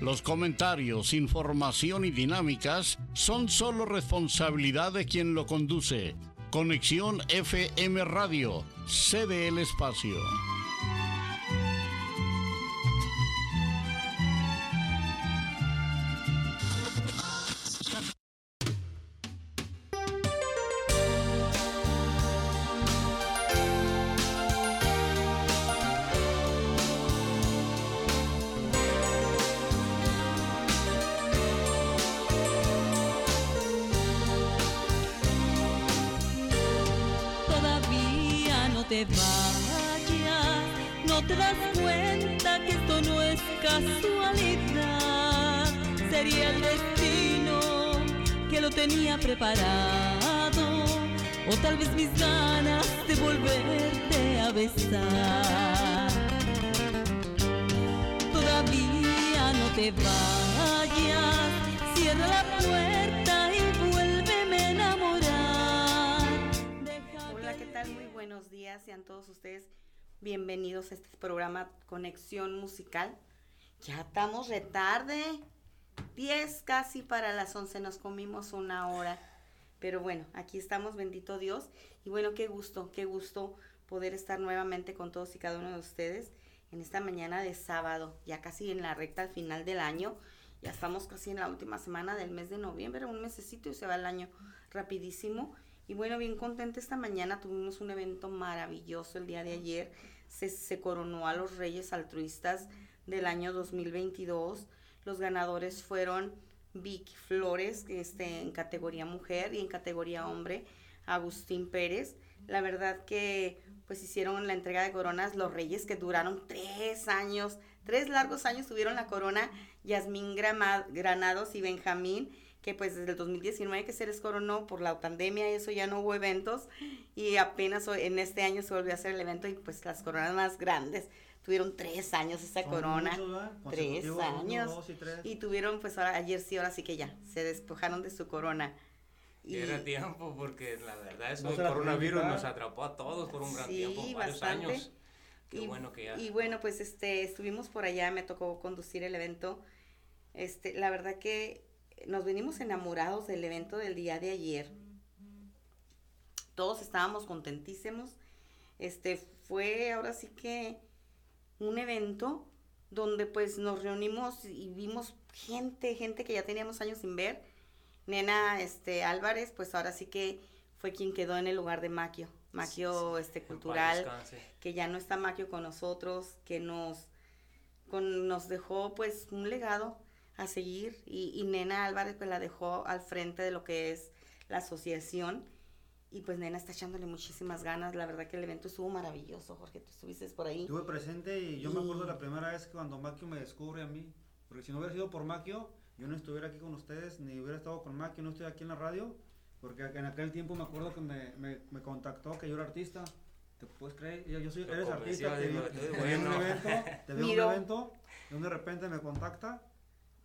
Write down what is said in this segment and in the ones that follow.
Los comentarios, información y dinámicas son solo responsabilidad de quien lo conduce. Conexión FM Radio, cede el espacio. Bienvenidos a este programa Conexión Musical. Ya estamos de tarde. 10 casi para las 11. Nos comimos una hora. Pero bueno, aquí estamos, bendito Dios. Y bueno, qué gusto, qué gusto poder estar nuevamente con todos y cada uno de ustedes en esta mañana de sábado, ya casi en la recta al final del año. Ya estamos casi en la última semana del mes de noviembre, un mesecito y se va el año rapidísimo. Y bueno, bien contenta esta mañana, tuvimos un evento maravilloso el día de ayer. Se, coronó a los Reyes Altruistas del año 2022. Los ganadores fueron Vicky Flores, este, en categoría mujer y en categoría hombre, Agustín Pérez. La verdad que pues hicieron la entrega de coronas los Reyes que duraron tres años, tres largos años tuvieron la corona Yasmín Granados y Benjamín que pues desde el 2019 que se les coronó por la pandemia y eso ya no hubo eventos y apenas hoy- en este año se volvió a hacer el evento y pues las coronas más grandes tuvieron tres años esa Son corona, tres uno, años dos y tres. y tuvieron pues ahora ayer sí ahora sí que ya se despojaron de su corona y Era tiempo porque la verdad eso No del coronavirus nos atrapó a todos por un gran Sí, tiempo, varios bastante. años. Qué y, bueno que ya. y bueno, pues este, estuvimos por allá, me tocó conducir el evento. Este, la verdad que nos venimos enamorados del evento del día de ayer. Todos estábamos contentísimos. Este, fue ahora sí que un evento donde pues nos reunimos y vimos gente, gente que ya teníamos años sin ver. Nena este Álvarez, pues ahora sí que fue quien quedó en el lugar de Maquio. Maquio este cultural descanse. que ya no está Maquio con nosotros, que nos, con, nos dejó pues un legado a seguir y, y Nena Álvarez pues la dejó al frente de lo que es la asociación y pues Nena está echándole muchísimas ganas, la verdad que el evento estuvo maravilloso, Jorge, tú estuviste por ahí. Estuve presente y yo me acuerdo Y- la primera vez que cuando Maquio me descubre a mí. Porque si no hubiera sido por Maquio, yo no estuviera aquí con ustedes, ni hubiera estado con Maquio, no estoy aquí en la radio. Porque en aquel tiempo me acuerdo que me, me, me contactó que yo era artista. ¿Te puedes creer? Yo, yo soy, Lo eres artista, te vi, te vi en un evento, te vi un evento, y de repente me contacta.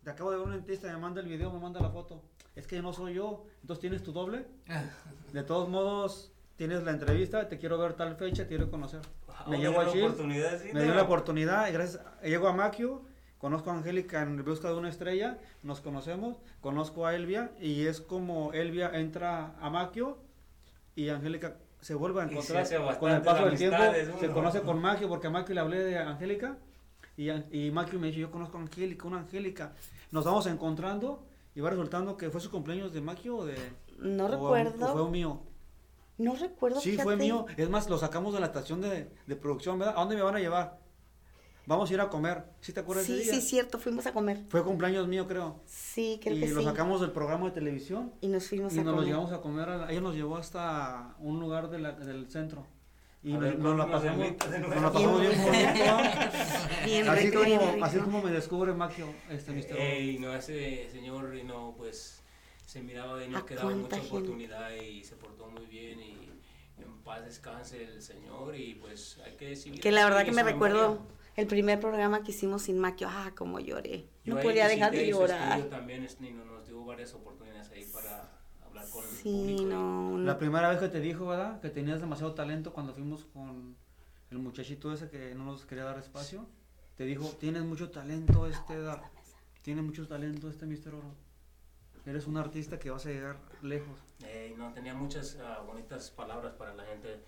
Te acabo de ver un dentista, me manda el video, me manda la foto. Es que no soy yo, entonces tienes tu doble. De todos modos, tienes la entrevista, te quiero ver tal fecha, te quiero conocer. Ah, Me llevo dio a oportunidad, sí, me ¿no? dio la oportunidad y gracias, llego a Maquio, conozco a Angélica en busca de una estrella, nos conocemos, conozco a Elvia y es como Elvia entra a Maquio y Angélica se vuelve a encontrar con el paso del tiempo, se conoce con Maquio porque a Maquio le hablé de Angélica y, y Maquio me dice yo conozco a Angélica, una Angélica, nos vamos encontrando y va resultando que fue su cumpleaños de Maquio o de... No o- recuerdo. o fue mío. No recuerdo. Sí, fue mío. Es más, lo sacamos de la estación de, de producción, ¿verdad? ¿A dónde me van a llevar? Vamos a ir a comer. ¿Sí te acuerdas de Sí, ese día? sí, cierto, fuimos a comer. Fue cumpleaños mío, creo. Sí, creo y que lo sí. sacamos del programa de televisión. Y nos fuimos Y a nos lo comer. llevamos a comer. a la- ella nos llevó hasta un lugar de la- del centro. Y ver, nos la ¿cuándo nos pasamos, nos la pasamos bien bonito. Así, como, así como me descubre Maquio, este Mr. Ey, no, ese señor, y no, pues se miraba de ¿A no que daba mucha gente? oportunidad y se portó muy bien y en paz descanse el Señor y pues hay que decir Que la verdad que me recuerdo el primer programa que hicimos sin Maquio, ah, como lloré. No podía dejar de llorar. también este, nos dio varias oportunidades ahí para con el Sí, público no. La primera vez que te dijo, ¿verdad? Que tenías demasiado talento cuando fuimos con el muchachito ese que no nos quería dar espacio. Te dijo, tienes mucho talento este, da- tiene mucho talento este Mister Oro. Eres un artista que vas a llegar lejos. Eh, no, tenía muchas ah, bonitas palabras para la gente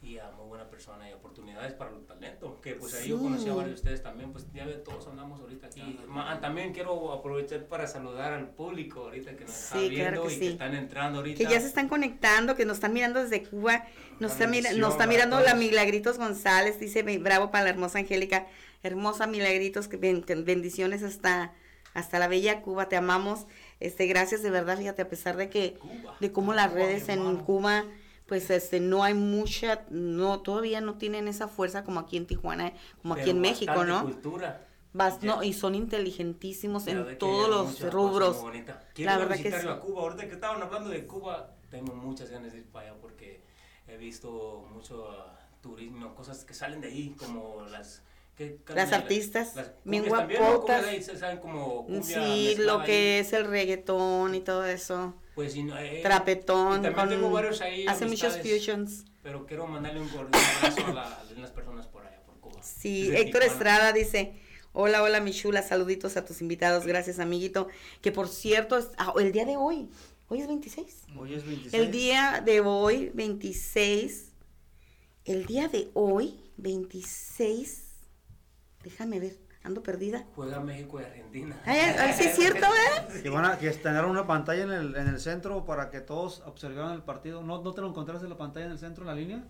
y a muy buena persona y oportunidades para el talento. Que pues ahí yo conocí a varios de ustedes también, pues ya ve, todos andamos ahorita aquí. Ma- también quiero aprovechar para saludar al público ahorita que nos está Sí, claro viendo que y sí. que están entrando ahorita. Que ya se están conectando, que nos están mirando desde Cuba. Nos está, mira- nos está mirando la. Milagritos González, dice "Be- bravo para la hermosa Angélica. Hermosa Milagritos, que ben- bendiciones hasta, hasta la bella Cuba, te amamos. Este, gracias de verdad, fíjate, a pesar de que, Cuba. de cómo las Cuba, redes en. Cuba, pues este, no hay mucha, no, todavía no tienen esa fuerza como aquí en Tijuana, como aquí Pero en México, ¿no? cultura. Ya. no, y son inteligentísimos en que todos los rubros. Quiero La verdad que visitar yo sí. a Cuba. Ahorita que estaban hablando de Cuba, tengo muchas ganas de ir para allá porque he visto mucho ah, turismo, cosas que salen de ahí, como las... ¿qué Las artistas, Las bien ¿no? guapotas. Ahí, cumbia Sí, lo ahí. que es el reggaetón y todo eso. Pues, y no, eh, Trapetón. también con- tengo varios ahí, hace muchos fusions. Pero quiero mandarle un cordial abrazo a, la- a las personas por allá, por Cuba. Sí, Desde Héctor Tijuana. Estrada dice, hola, hola, mi chula, saluditos a tus invitados, gracias, amiguito. Que por cierto, es- ah, el día de hoy, hoy es 26. Hoy es 26. El día de hoy, 26, el día de hoy, 26, déjame ver, ando perdida. Juega México y Argentina. Ay, sí es cierto, ¿eh? Que van a que estrenaron una pantalla en el, en el centro para que todos observaran el partido. ¿No, ¿No te lo encontraste en la pantalla en el centro, en la línea?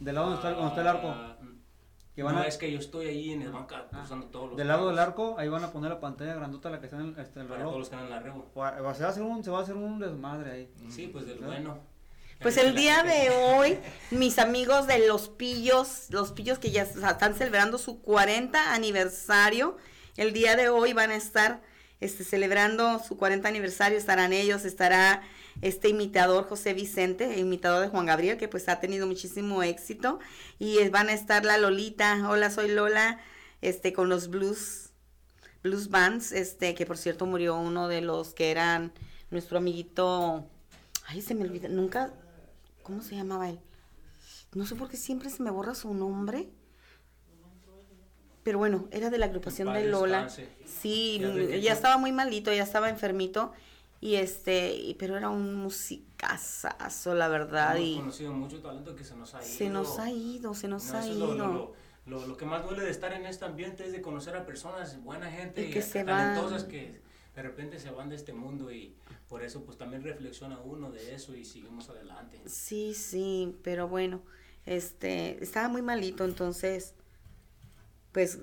Del lado donde está, donde está el arco. Ah, Que van no, a- es que yo estoy ahí en el banca cruzando todos los Del lado del arco, ahí van a poner la pantalla grandota, la que está en el, este, el para reloj. todos los que en la rebo. Va- va- Se va a hacer un, se va a hacer un desmadre ahí. Sí, pues del bueno. Pues el día de hoy, mis amigos de Los Pillos, Los Pillos que ya están celebrando su 40 aniversario, el día de hoy van a estar este, celebrando su 40 aniversario, estarán ellos, estará este imitador José Vicente, imitador de Juan Gabriel, que pues ha tenido muchísimo éxito, y van a estar la Lolita, hola soy Lola, este con los blues, blues bands, este que por cierto murió uno de los que eran nuestro amiguito, ay se me olvida, nunca, ¿cómo se llamaba él? No sé por qué siempre se me borra su nombre. Pero bueno, era de la agrupación de Lola. descanse. Sí, Ya estaba muy malito, ya estaba enfermito. Y este, y- pero era un musicazazo, la verdad. Hemos Y conocido mucho talento que se nos ha ido. se nos ha ido, se nos No, ha ido. lo, lo, lo, lo- lo que más duele de estar en este ambiente es de conocer a personas, buena gente Y que y se talentosas van. que de repente se van de este mundo y por eso pues también reflexiona uno de eso y seguimos adelante. Sí, sí, pero bueno, este, estaba muy malito, entonces, pues,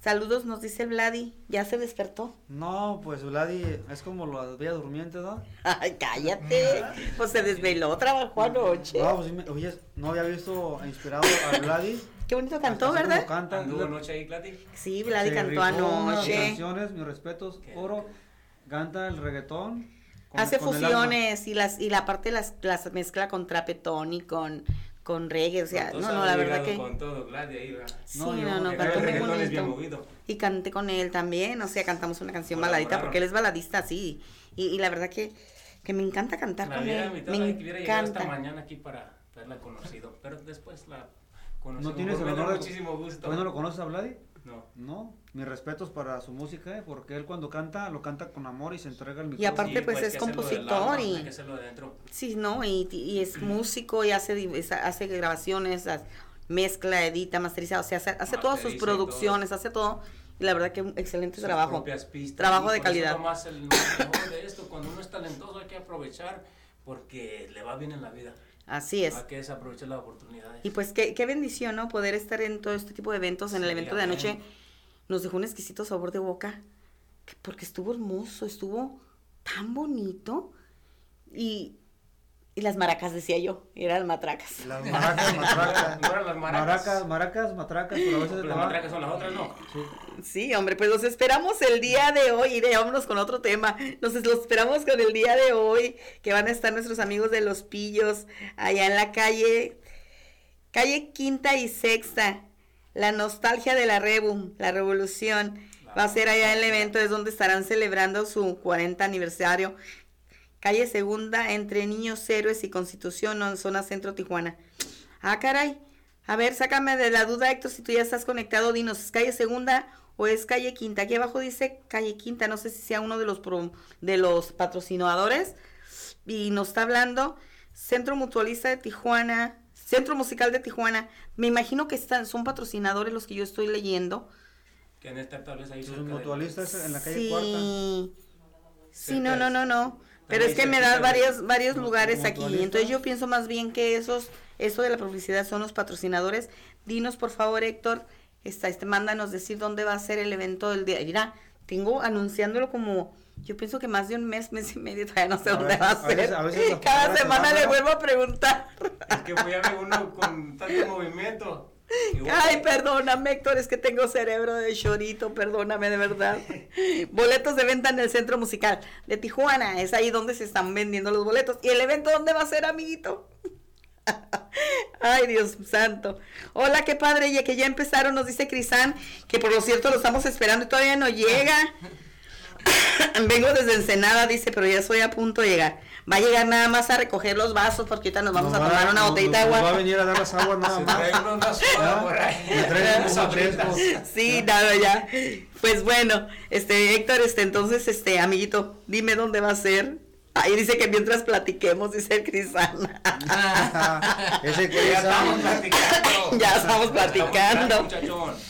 saludos, nos dice Vladi, ya se despertó. No, pues Vladi es como la bella durmiente, ¿no? Ay, cállate, pues se desveló, trabajó anoche. No, pues oye, no había visto inspirado a Vladi. Qué bonito cantó, ¿verdad? Canta, ¿Anduvo le- anoche ahí, Clati? Sí, Vladi cantó anoche. canciones, mis respetos, oro. Canta el reggaetón. con- Hace con fusiones y las y la parte las, las mezcla con trapetón y con, con reggae, o sea, Con no, todo no, la verdad que Con todo, ahí, ¿verdad? sí, No, no, yo- no, cantó muy bien movido. Y canté con él también, o sea, cantamos una canción Colaboraron. baladita porque él es baladista, sí. Y, y la verdad que, que me encanta cantar La con él, me encanta. mañana aquí para haberla conocido, pero después la conocí. ¿No tienes el honor de- muchísimo gusto. ¿Todavía no lo conoces a Vladi? No. No, mis respetos para su música, ¿eh? porque él cuando canta, lo canta con amor y se entrega el Y micrófono. aparte, pues, hay es compositor y- de dentro. Sí, ¿no? Y, y es músico y hace, hace grabaciones, mezcla, edita, masteriza, o sea, hace, hace todas sus y todo. producciones, hace todo. Y la verdad que un excelente sus trabajo. propias pistas, Trabajo y de calidad. más el mejor de esto, cuando uno es talentoso hay que aprovechar porque le va bien en la vida. Así es. Hay que desaprovechar las oportunidades. Y pues qué, qué bendición, ¿no? Poder estar en todo este tipo de eventos. En el evento de anoche nos dejó un exquisito sabor de boca. que- Porque estuvo hermoso, estuvo tan bonito. Y Y las maracas, decía yo, eran matracas. Las maracas, matracas. No eran las maracas. Maracas, maracas, matracas, pero a veces Las matracas son las otras, ¿no? Sí, hombre, pues los esperamos el día de hoy. Y de- vámonos con otro tema. Nos los esperamos con el día de hoy, que van a estar nuestros amigos de Los Pillos, allá en la calle, calle Quinta y Sexta. La nostalgia de la Rebu, la revolución. Va a ser allá el evento, es donde estarán celebrando su 40 aniversario. Calle Segunda, entre Niños Héroes y Constitución, en zona centro Tijuana. Ah, caray. A ver, sácame de la duda, Héctor, si tú ya estás conectado, dinos, ¿es calle Segunda o es calle Quinta? Aquí abajo dice calle Quinta, no sé si sea uno de los, pro- de los patrocinadores. Y nos está hablando Centro Mutualista de Tijuana, Centro Musical de Tijuana. Me imagino que están, son patrocinadores los que yo estoy leyendo. Que estar tal vez ahí Los cerca de- mutualistas en la calle Sí. Cuarta. Sí, no, no, no, no. Pero es que me cerquita da de- varios, varios lugares aquí. Entonces yo pienso más bien que esos, eso de la publicidad son los patrocinadores. Dinos, por favor, Héctor, está, este, mándanos decir dónde va a ser el evento del día. Mira, tengo anunciándolo como, yo pienso que más de un mes, mes y medio, todavía no sé A dónde veces- va a a ser. veces- a veces Cada semana le vuelvo a preguntar. Es que voy a ver uno con tanto movimiento. Bueno, Ay, perdóname, Héctor, es que tengo cerebro de chorito, perdóname de verdad. Boletos de venta en el Centro Musical de Tijuana, es ahí donde se están vendiendo los boletos. ¿Y el evento dónde va a ser, amiguito? Ay, Dios santo. Hola, qué padre, ya que ya empezaron, nos dice Crisan, que por lo cierto lo estamos esperando y todavía no llega. Vengo desde Ensenada, dice, pero ya estoy a punto de llegar. Va a llegar nada más a recoger los vasos porque ahorita nos vamos a va- tomar una botellita de agua. va a venir a dar las aguas nada más. Sí, nada, ya. Pues bueno, este, Héctor, este, entonces, este, amiguito, dime dónde va a ser. Ahí dice que mientras platiquemos, dice el Crisana. Ese Ya estamos platicando. Ya estamos platicando.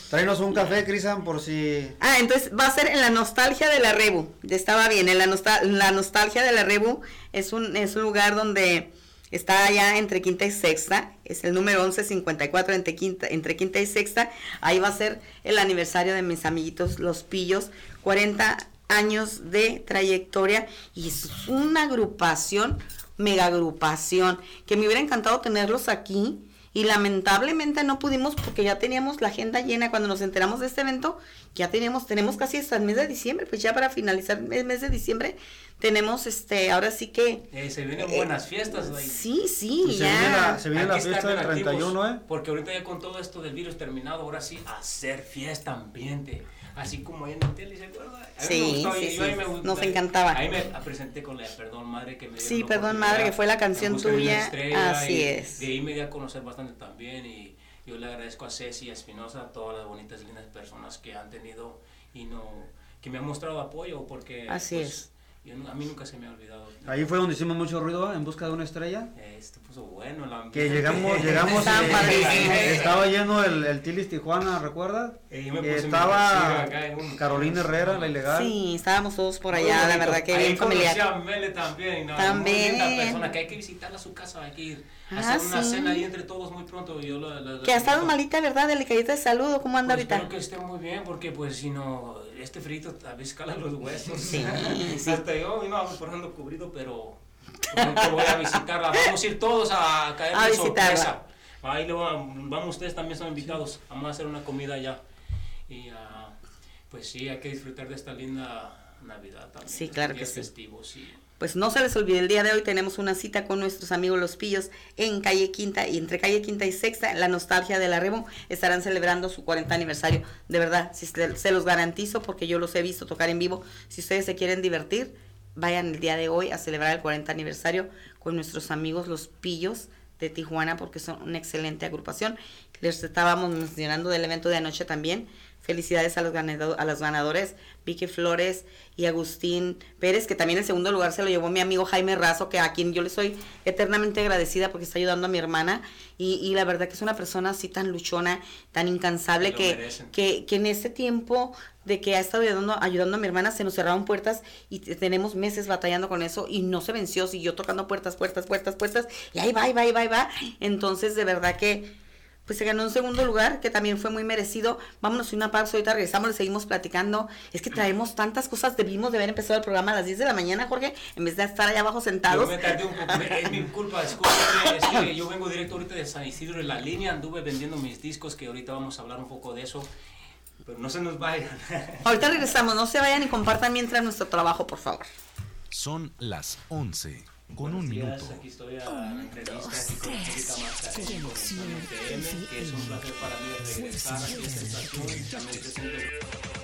Tráenos un café, Crisan, por si. Ah, entonces va a ser en la nostalgia de la Rebu. Ya estaba bien, en la, nostal- la nostalgia de la Rebu es un, es un lugar donde está allá entre quinta y sexta. Es el número 1154 entre quinta, entre quinta y sexta. Ahí va a ser el aniversario de mis amiguitos, los pillos. 40 años de trayectoria y es una agrupación, mega agrupación, que me hubiera encantado tenerlos aquí y lamentablemente no pudimos porque ya teníamos la agenda llena cuando nos enteramos de este evento, ya teníamos, tenemos casi hasta el mes de diciembre, pues ya para finalizar el mes de diciembre tenemos este, ahora sí que Eh, se vienen buenas fiestas. sí, sí, Se viene la, ya. se viene la fiesta del bien activos, 31, ¿eh? Porque ahorita ya con todo esto del virus terminado, ahora sí, hacer fiesta ambiente. Así como ahí en el tele, ¿se acuerda? A mí me Sí, gustaba, sí, y sí, me nos encantaba. Ahí me presenté con la Perdón Madre que me dieron Sí, Perdón, Madre, que fue la canción tuya, estrella, así es. De ahí me di a conocer bastante también y yo le agradezco a Ceci y a Espinosa, a todas las bonitas lindas personas que han tenido y no que me han mostrado apoyo porque Así pues, es. Yo a mí nunca se me ha olvidado. Ahí fue donde hicimos mucho ruido en busca de una estrella. Eh, Esto puso bueno el Que llegamos, llegamos padrísimos. estaba lleno el, el Tilis Tijuana, ¿recuerdas? Eh, estaba acá un- Carolina Herrera, la ilegal. Sí, estábamos todos por Muy allá, la verdad que Ahí bien familiar. a Mele también. ¿no? También. Muy linda persona que hay que visitarla a su casa, hay que ir a Ah, hacer una sí. cena ahí entre todos muy pronto. Yo la- la- la- Que ha estado la- malita, ¿verdad? Delicadita de salud, ¿o ¿cómo anda Pues ahorita? espero que esté muy bien porque pues si no, este frito a veces cala los huesos. Sí, sí. Hasta yo vino por ejemplo cubrido, pero pronto voy a visitarla. Vamos a ir todos a caer de sorpresa. Ahí lo van, vamos, ustedes también son invitados. Vamos a hacer una comida allá. Y ah, pues sí, hay que disfrutar de esta linda Navidad también. Sí, claro que sí. festivos y- Pues no se les olvide, el día de hoy tenemos una cita con nuestros amigos Los Pillos en calle Quinta y entre calle Quinta y Sexta, la nostalgia de la Rebo, estarán celebrando su 40 aniversario. De verdad, si se, se los garantizo porque yo los he visto tocar en vivo. Si ustedes se quieren divertir, vayan el día de hoy a celebrar el 40 aniversario con nuestros amigos Los Pillos de Tijuana porque son una excelente agrupación. Les estábamos mencionando del evento de anoche también. Felicidades a los, ganado- a los ganadores, Vicky Flores y Agustín Pérez, que también el segundo lugar se lo llevó mi amigo Jaime Razo, que a quien yo le soy eternamente agradecida porque está ayudando a mi hermana. Y, y la verdad que es una persona así tan luchona, tan incansable, que, que, que en este tiempo de que ha estado ayudando, ayudando a mi hermana, se nos cerraron puertas y te- tenemos meses batallando con eso y no se venció, siguió tocando puertas, puertas, puertas, puertas, y ahí va, ahí va, ahí va, ahí va. Entonces, de verdad que pues se ganó un segundo lugar, que también fue muy merecido. Vámonos a una pausa, ahorita regresamos, le seguimos platicando. Es que traemos tantas cosas, debimos de haber empezado el programa a las 10 de la mañana, Jorge, en vez de estar allá abajo sentados. Yo me tardé un poco, es mi culpa, discúlpeme, es que yo vengo directo ahorita de San Isidro en la línea, anduve vendiendo mis discos, que ahorita vamos a hablar un poco de eso, pero no se nos vayan. Ahorita regresamos, no se vayan y compartan mientras nuestro trabajo, por favor. Son las 11 con Buenos un días, minuto. Aquí estoy a la entrevista que es un placer para mí regresar aquí a esta estación. También presento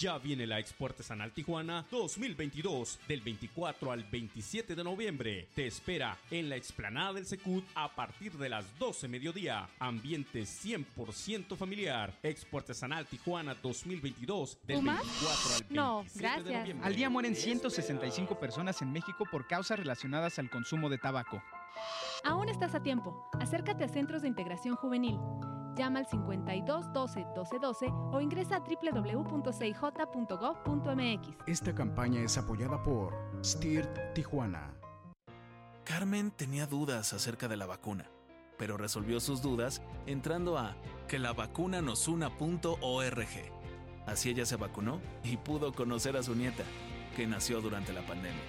Ya viene la Expo Artesanal Tijuana 2022 del 24 al 27 de noviembre. Te espera en la explanada del Secut a partir de las 12 mediodía. Ambiente 100% familiar. Expo Artesanal Tijuana 2022 del ¿Tú más? 24 al 27 No, de gracias. noviembre. Al día mueren 165 personas en México por causas relacionadas al consumo de tabaco. Aún estás a tiempo. Acércate a Centros de Integración Juvenil. Llama al 52 12 12 12 o ingresa a www.cij.gov.mx. Esta campaña es apoyada por STIRT Tijuana. Carmen tenía dudas acerca de la vacuna, pero resolvió sus dudas entrando a que la vacuna nos una.org. Así ella se vacunó y pudo conocer a su nieta, que nació durante la pandemia.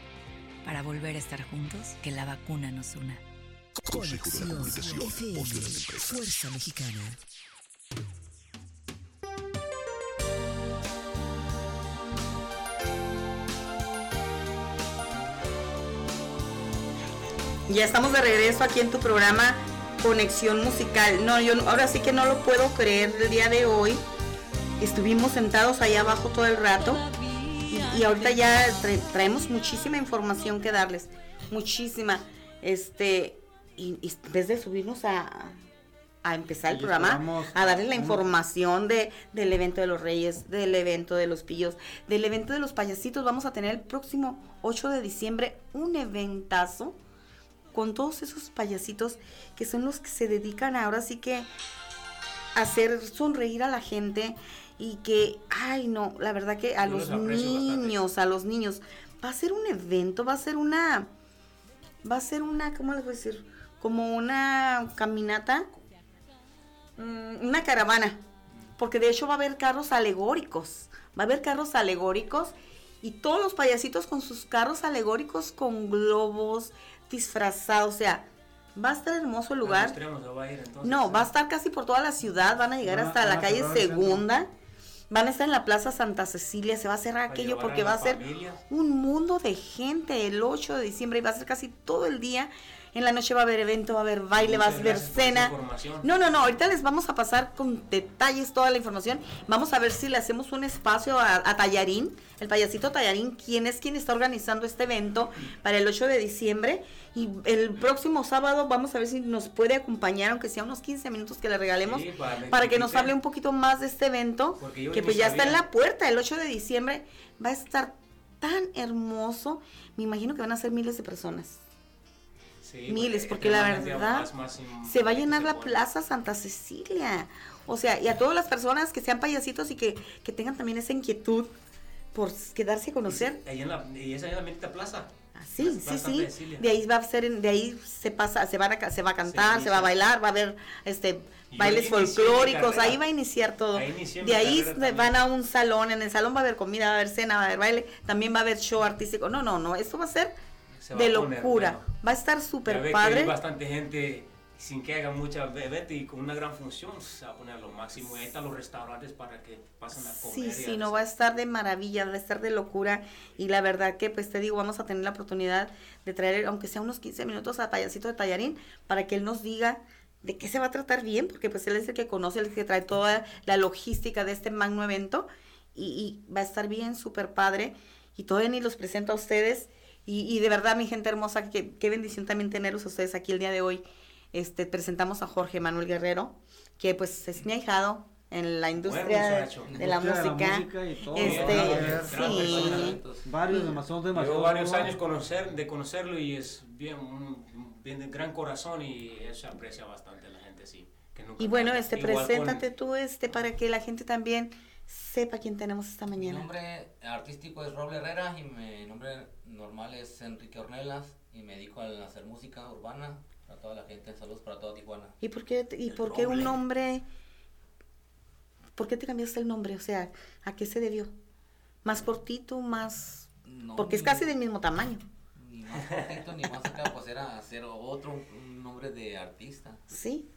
Para volver a estar juntos, que la vacuna nos una. Conexión FM, Fuerza Mexicana. Ya estamos de regreso aquí en tu programa Conexión Musical. No, yo no- ahora sí que no lo puedo creer el día de hoy. Estuvimos sentados ahí abajo todo el rato y, y ahorita ya tra- traemos muchísima información que darles. Muchísima. Este, y, y en vez de subirnos a, a empezar el Y programa, a darles la información de, del evento de los Reyes, del evento de los Pillos, del evento de los payasitos. Vamos a tener el próximo 8 de diciembre un eventazo con todos esos payasitos que son los que se dedican ahora sí que a hacer sonreír a la gente y que, ay no, la verdad que a Yo los los aprecio bastante. niños, a los niños, va a ser un evento, va a ser una, va a ser una, ¿cómo les voy a decir? Como una caminata, mm, una caravana, porque de hecho va a haber carros alegóricos, va a haber carros alegóricos y todos los payasitos con sus carros alegóricos con globos disfrazados, o sea, va a estar hermoso el lugar. extremos se va a ir, entonces, No, ¿eh? va a estar casi por toda la ciudad, van a llegar hasta la calle. Segunda, van a estar en la Plaza Santa Cecilia, se va a cerrar aquello porque a va a ser familia. un mundo de gente el 8 de diciembre y va a ser casi todo el día. En la noche va a haber evento, va a haber baile, va a haber cena. No, no, no, ahorita les vamos a pasar con detalles toda la información. Vamos a ver si le hacemos un espacio a, a Tallarín, el payasito Tallarín, quien es quien está organizando este evento para el 8 de diciembre. Y el próximo sábado vamos a ver si nos puede acompañar, aunque sea unos 15 minutos que le regalemos, Sí, para- para que nos hable un poquito más de este evento, que pues ya está en la puerta, el 8 de diciembre. Va a estar tan hermoso. Me imagino que van a ser miles de personas. Sí, miles, porque la verdad más- se va a llenar la. Plaza Santa Cecilia. O sea, y a todas las personas que sean payasitos y que, que tengan también esa inquietud por quedarse a conocer. Ahí en la, y esa es la mitad plaza. Ah, Sí, sí, sí. Cecilia. De ahí va a ser, de ahí se pasa, se van a, se va a cantar, Sí, se va a bailar, va a haber este Yo bailes folclóricos, ahí va a iniciar todo. Ahí de ahí también. van a un salón, en el salón va a haber comida, va a haber cena, va a haber baile, también va a haber show artístico. No, no, no, esto va a ser Se de poner locura. bueno. Va a estar súper padre. hay bastante gente sin que haga mucha evento y con una gran función se va a poner lo máximo. Y ahí están los restaurantes para que pasen a comer. Sí, sí, no va a estar de maravilla, va a estar de locura. Y la verdad que, pues te digo, vamos a tener la oportunidad de traer, aunque sea unos 15 minutos, a Payasito de Tallarín para que él nos diga de qué se va a tratar bien, porque pues él es el que conoce, el que trae toda la logística de este magno evento. Y, y va a estar bien, súper padre. Y todavía ni los presento a ustedes. Y, y de verdad, mi gente hermosa, que, qué bendición también tenerlos a ustedes aquí el día de hoy. Este, presentamos a Jorge Manuel Guerrero, que pues es mi ahijado, en la industria de la música. este, sí. Varios, demasiado, demasiado. Llevo varios años conocer, de conocerlo y es bien, bien de gran corazón y eso aprecia bastante la gente, sí. y bueno, este, preséntate tú, este, para que la gente también sepa quién tenemos esta mañana. Mi nombre artístico es Roble Herrera y mi nombre normal es Enrique Ornelas y me dedico a hacer música urbana para toda la gente. Saludos para toda Tijuana. ¿Y por qué, y por qué un nombre? ¿Por qué te cambiaste el nombre? O sea, ¿a qué se debió? ¿Más cortito, más...? Porque es casi del mismo tamaño. Ni más cortito, ni más acá, pues era hacer otro, un nombre de artista. Sí.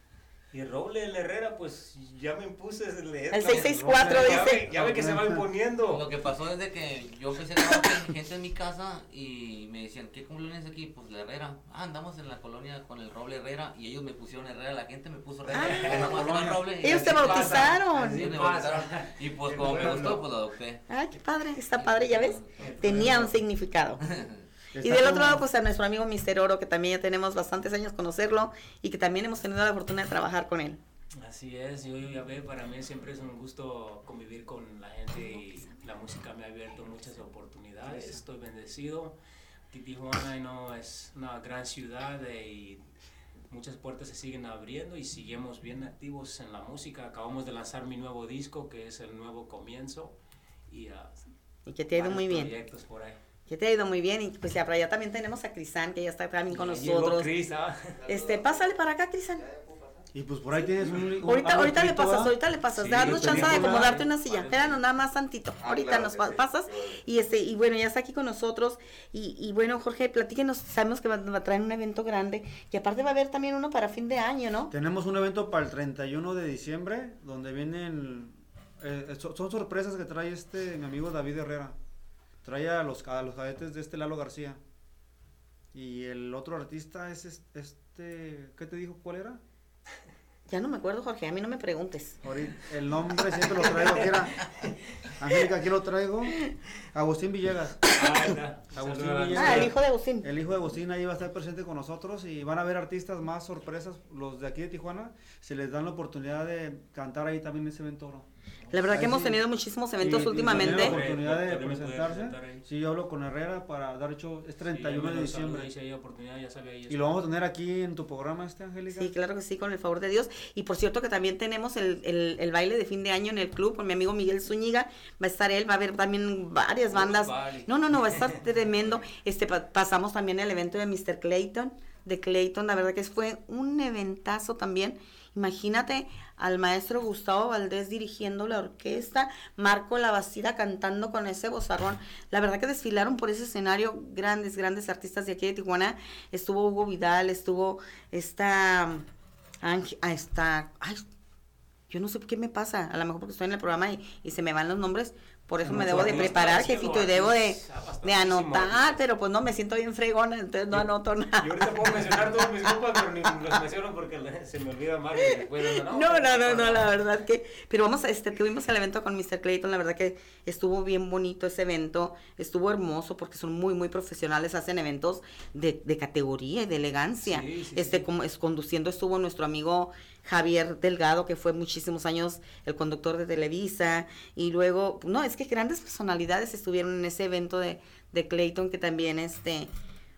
Y Roble el Herrera, pues ya me impuse el El 664 dice. Ya ve, que se va imponiendo. Lo que pasó es de que yo empecé a trabajar gente en mi casa y me decían, ¿qué cumpleaños aquí? Pues la Herrera. Ah, andamos en la colonia con el Roble Herrera y ellos me pusieron Herrera, la gente me puso Herrera. Ah, Roble, ellos te bautizaron. Sí, me bautizaron. Y pues como me gustó, pues lo adopté. Ah, qué padre, está padre, ya ves. Tenía un significado. y del otro lado, pues a nuestro amigo Mister Oro, que también ya tenemos bastantes años conocerlo y que también hemos tenido la fortuna de trabajar con él. Así es, yo ya ve, para mí siempre es un gusto convivir con la gente y la música me ha abierto muchas oportunidades. Estoy bendecido. Tijuana no es una gran ciudad y muchas puertas se siguen abriendo y seguimos bien activos en la música. Acabamos de lanzar mi nuevo disco, que es el nuevo comienzo. Y, uh, y que te ha ido muy bien. Proyectos por ahí que te ha ido muy bien y pues ya para allá también tenemos a Crisan que ya está también con nosotros. ¿ah? Este, pásale para acá, Crisan. Y pues por ahí tienes un, ahorita, ahorita le pasas, ahorita le pasas, darnos chance de acomodarte una silla. Espéranos nada más tantito. Ah, ahorita nos pasas y este y bueno, ya está aquí con nosotros y, y bueno, Jorge, platíquenos, sabemos que va, a traer un evento grande y aparte va a haber también uno para fin de año, ¿no? Tenemos un evento para el 31 de diciembre donde vienen eh, son sorpresas que trae este mi amigo David Herrera. Trae a los, a los cadetes de este Lalo García. Y el otro artista es este, ¿qué te dijo? ¿Cuál era? Ya no me acuerdo, Jorge, a mí no me preguntes. El nombre siempre lo traigo, ¿qué era? Angélica, aquí lo traigo. Agustín Villegas. Ah, Agustín Villegas. Ah, el hijo de Agustín. El hijo de Agustín ahí va a estar presente con nosotros y van a ver artistas más sorpresas. Los de aquí de Tijuana se les dan la oportunidad de cantar ahí también en ese evento. La verdad que hemos tenido muchísimos eventos últimamente. la oportunidad de presentarse. Sí, yo hablo con Herrera para dar hecho, es 31 de diciembre. y lo vamos a tener aquí en tu programa, este Angélica. Sí, claro que sí, con el favor de Dios. Y por cierto que también tenemos el, el, el baile de fin de año en el club con mi amigo Miguel Zúñiga. Va a estar él, va a haber también varias bandas. No, no, no, va a estar tremendo. Este pasamos también el evento de Mr. Clayton, de Clayton, la verdad que fue un eventazo también. Imagínate al maestro Gustavo Valdés dirigiendo la orquesta, Marco Lavacida cantando con ese bozarrón. La verdad que desfilaron por ese escenario grandes, grandes artistas de aquí de Tijuana. Estuvo Hugo Vidal, estuvo esta... Ah, esta, ay, yo no sé qué me pasa, a lo mejor porque estoy en el programa y, y se me van los nombres, por eso me debo de preparar, jefito, y debo de, de anotar, pero pues no, me siento bien fregona, entonces no anoto nada. Yo ahorita puedo mencionar todos mis grupos, pero ni los menciono porque se me olvida más. No, no, no, no, no, la verdad que, pero vamos, este, tuvimos el evento con Mr. Clayton, la verdad que estuvo bien bonito ese evento, estuvo hermoso porque son muy, muy profesionales, hacen eventos de, de categoría y de elegancia. este, como es, conduciendo estuvo nuestro amigo Javier Delgado, que fue muchísimos años el conductor de Televisa, y luego, no, es que grandes personalidades estuvieron en ese evento de, de Clayton, que también este,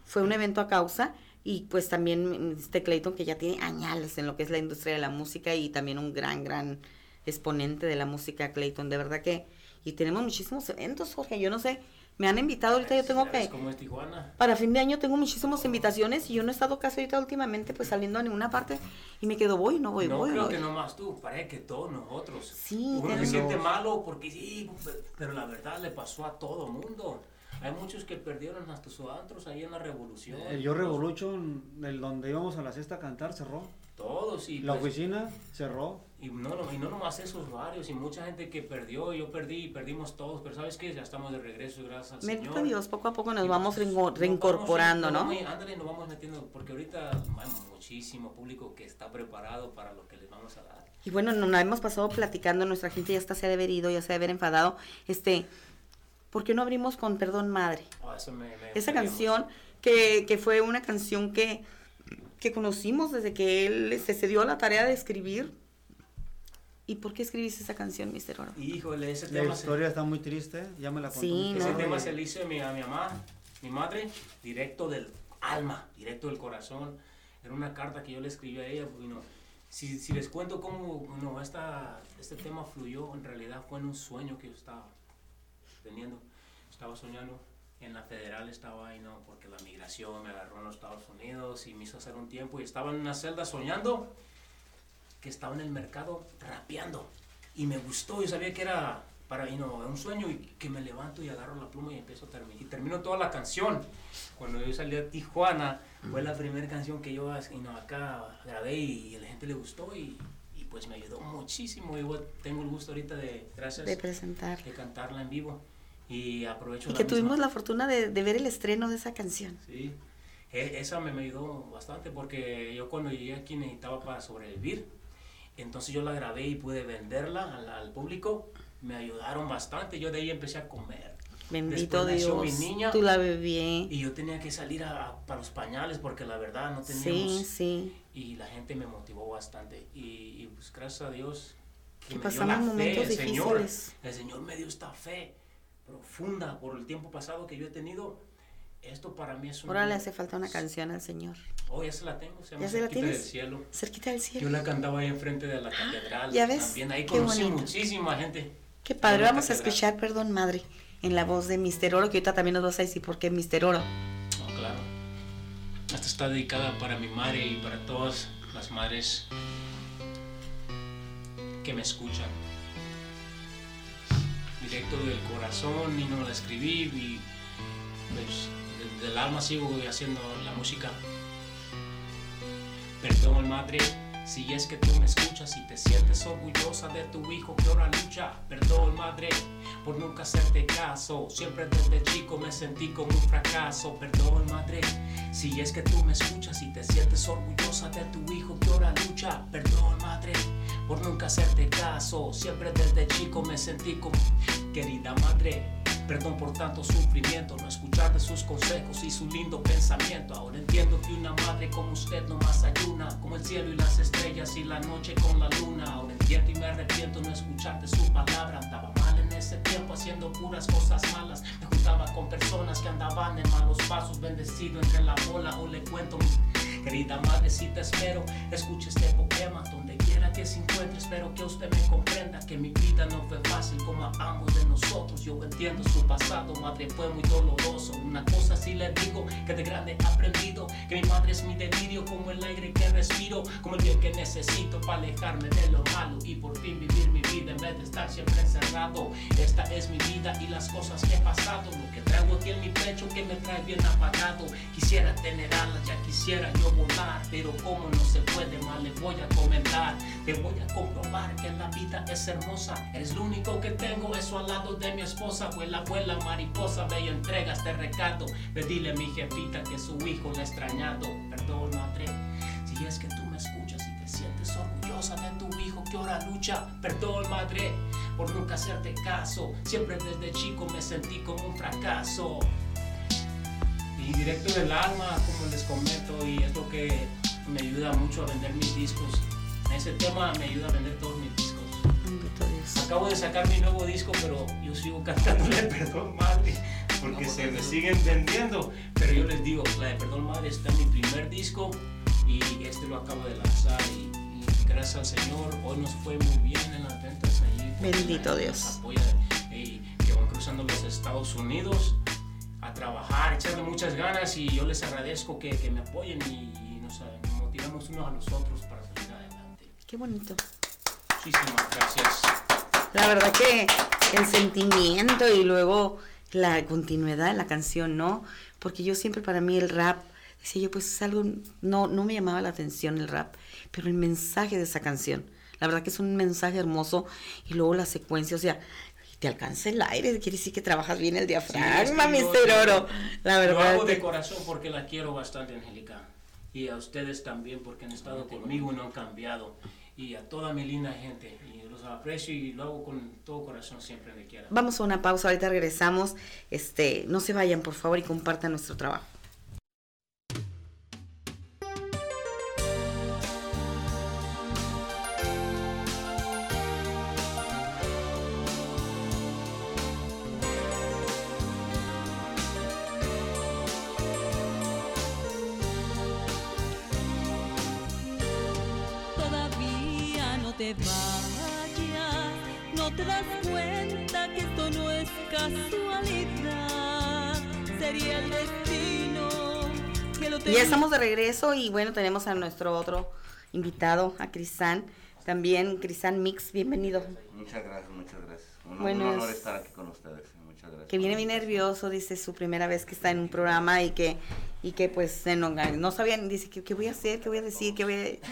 fue un evento a causa, y pues también este Clayton que ya tiene añales en lo que es la industria de la música y también un gran, gran exponente de la música Clayton, de verdad que, y tenemos muchísimos eventos, Jorge, yo no sé, me han invitado ahorita, yo tengo que... ¿Cómo es Tijuana? Para fin de año tengo muchísimas invitaciones y yo no he estado casi ahorita últimamente pues saliendo a ninguna parte y me quedo voy, no voy, no voy. No creo voy. que nomás tú, parece que todos nosotros. Sí. Uno se siente malo porque sí, pero la verdad le pasó a todo mundo. Hay muchos que perdieron hasta sus antros ahí en la revolución. El Yo Revolution, el donde íbamos a la cesta a cantar, cerró. Todos y La pues oficina cerró. Y no, y no nomás esos varios, y mucha gente que perdió, yo perdí y perdimos todos, pero ¿sabes qué? Ya estamos de regreso, gracias al Señor. Dios, poco a poco nos vamos reincorporando, ¿no? Ándale, nos vamos metiendo, porque ahorita hay muchísimo público que está preparado para lo que les vamos a dar. Y bueno, nos hemos pasado platicando, nuestra gente ya está se ha de haber ido, ya se ha de haber enfadado, este, ¿por qué no abrimos con Perdón Madre? Ah, eso me, me Esa canción que, que fue una canción que, que conocimos desde que él se, se dio la tarea de escribir ¿Y por qué escribiste esa canción, Mister Oro? Híjole, ese La tema se- historia está muy triste, ya me la contó. Sí, mi Ese tema se le hice a mi, a mi mamá, mi madre, directo del alma, directo del corazón. Era una carta que yo le escribí a ella. Pues, no, si, si les cuento cómo no, esta, este tema fluyó, en realidad fue en un sueño que yo estaba teniendo. Estaba soñando en la federal, estaba ahí, no, porque la migración me agarró en los Estados Unidos y me hizo hacer un tiempo y estaba en una celda soñando que estaba en el mercado rapeando y me gustó, yo sabía que era para y no, un sueño y que me levanto y agarro la pluma y empiezo a terminar y termino toda la canción. Cuando yo salí a Tijuana fue la primera canción que yo y no, acá grabé y a la gente le gustó y, y pues me ayudó muchísimo. Yo tengo el gusto ahorita de gracias De presentar. de cantarla en vivo y aprovecho Y la que misma- tuvimos la fortuna de, de ver el estreno de esa canción. Sí, E- esa me, me ayudó bastante porque yo cuando llegué aquí necesitaba para sobrevivir. Entonces yo la grabé y pude venderla al, al público. Me ayudaron bastante. Yo de ahí empecé a comer. Bendito Después Dios. mi niña Tú la bebé. y yo tenía que salir a, a- para los pañales porque la verdad no Sí, teníamos. sí. Y la gente me motivó bastante. Y, y, pues gracias a Dios que Que me dio la fe, el Señor. El Señor me dio esta fe profunda por el tiempo pasado que yo he tenido. Esto para mí es un... Ahora le hace falta una canción al Señor. Oh, ya se la tengo, se llama ¿Ya se la Cerquita tienes? del cielo. Cerquita del cielo. Yo la cantaba ahí enfrente de la catedral. ¿Ya ves? También ahí Qué conocí bonito. muchísima gente. Qué padre. La Vamos a escuchar Perdón Madre en la voz de Mister Oro, que ahorita también nos vas a decir por qué Mister Oro. No, claro. Esta está dedicada para mi madre y para todas las madres que me escuchan. Directo del corazón y no la escribí y pues desde el alma sigo haciendo la música. Perdón madre, si es que tú me escuchas y te sientes orgullosa de tu hijo que ahora lucha. Perdón madre, por nunca hacerte caso. Siempre desde chico me sentí como un fracaso. Perdón madre, si es que tú me escuchas y te sientes orgullosa de tu hijo que ahora lucha. Perdón madre, por nunca hacerte caso. Siempre desde chico me sentí como querida madre. Perdón por tanto sufrimiento, no escuchar de sus consejos y su lindo pensamiento. Ahora entiendo que una madre como usted no más ayuna, como el cielo y las estrellas y la noche con la luna. Ahora entiendo y me arrepiento no escuchar de su palabra. Andaba mal en ese tiempo haciendo puras cosas malas. Me juntaba con personas que andaban en malos pasos, bendecido entre la bola o le cuento mis Querida madre, si te espero, escuche este poema que se encuentre. Espero que usted me comprenda que mi vida no fue fácil como a ambos de nosotros. Yo entiendo su pasado, madre, fue muy doloroso. Una cosa sí le digo que de grande he aprendido: que mi madre es mi delirio, como el aire que respiro, como el bien que necesito para alejarme de lo malo y por fin vivir mi vida en vez de estar siempre encerrado. Esta es mi vida y las cosas que he pasado, lo que traigo aquí en mi pecho que me trae bien apagado. Quisiera tener alas, ya quisiera yo volar, pero como no se puede, más le voy a comentar. Te voy a comprobar que la vida es hermosa. Eres lo único que tengo, eso al lado de mi esposa. Abuela, abuela, mariposa, y entrega este recado. Pedile a mi jefita que su hijo le ha extrañado. Perdón, madre, si es que tú me escuchas y te sientes orgullosa de tu hijo que ahora lucha. Perdón, madre, por nunca hacerte caso. Siempre desde chico me sentí como un fracaso. Y directo del alma, como les comento, y es lo que me ayuda mucho a vender mis discos. Ese tema me ayuda a vender todos mis discos. Bendito Dios. Acabo de sacar mi nuevo disco, pero yo sigo cantándole Perdón Madre, porque se me siguen vendiendo. Pero yo les digo, la de Perdón Madre está en mi primer disco y este lo acabo de lanzar. Y, y gracias al Señor, hoy nos fue muy bien en las ventas ahí. Bendito Nos Dios. apoyan y que van cruzando los Estados Unidos a trabajar, echarle muchas ganas y yo les agradezco que, que me apoyen y, y nos, nos motivamos unos a los otros para. Qué bonito. Muchísimas gracias. La verdad que el sentimiento y luego la continuidad de la canción, ¿no? Porque yo siempre para mí el rap, decía yo, pues es algo, no, no me llamaba la atención el rap, pero el mensaje de esa canción, la verdad que es un mensaje hermoso y luego la secuencia, o sea, te alcanza el aire, quiere decir que trabajas bien el Sí, diafragma, yo- Mister Oro. La Lo verdad. hago de que- corazón porque la quiero bastante, Angélica. Y a ustedes también porque han estado conmigo y no han cambiado. Y a toda mi linda gente. Y los aprecio y lo hago con todo corazón siempre me quiera. Vamos a una pausa, ahorita regresamos. Este, no se vayan, por favor, y compartan nuestro trabajo. Sería el destino que lo ya estamos de regreso y bueno, tenemos a nuestro otro invitado, a Crisan. También Crisan Mix, bienvenido. Muchas gracias, muchas gracias. Un, Bueno, un honor es- estar aquí con ustedes. Muchas gracias. Que viene bien nervioso, dice su primera vez que está en un programa y que, y que pues no, no sabían, dice, ¿qué, qué voy a hacer? ¿Qué voy a decir? ¿Qué voy a...?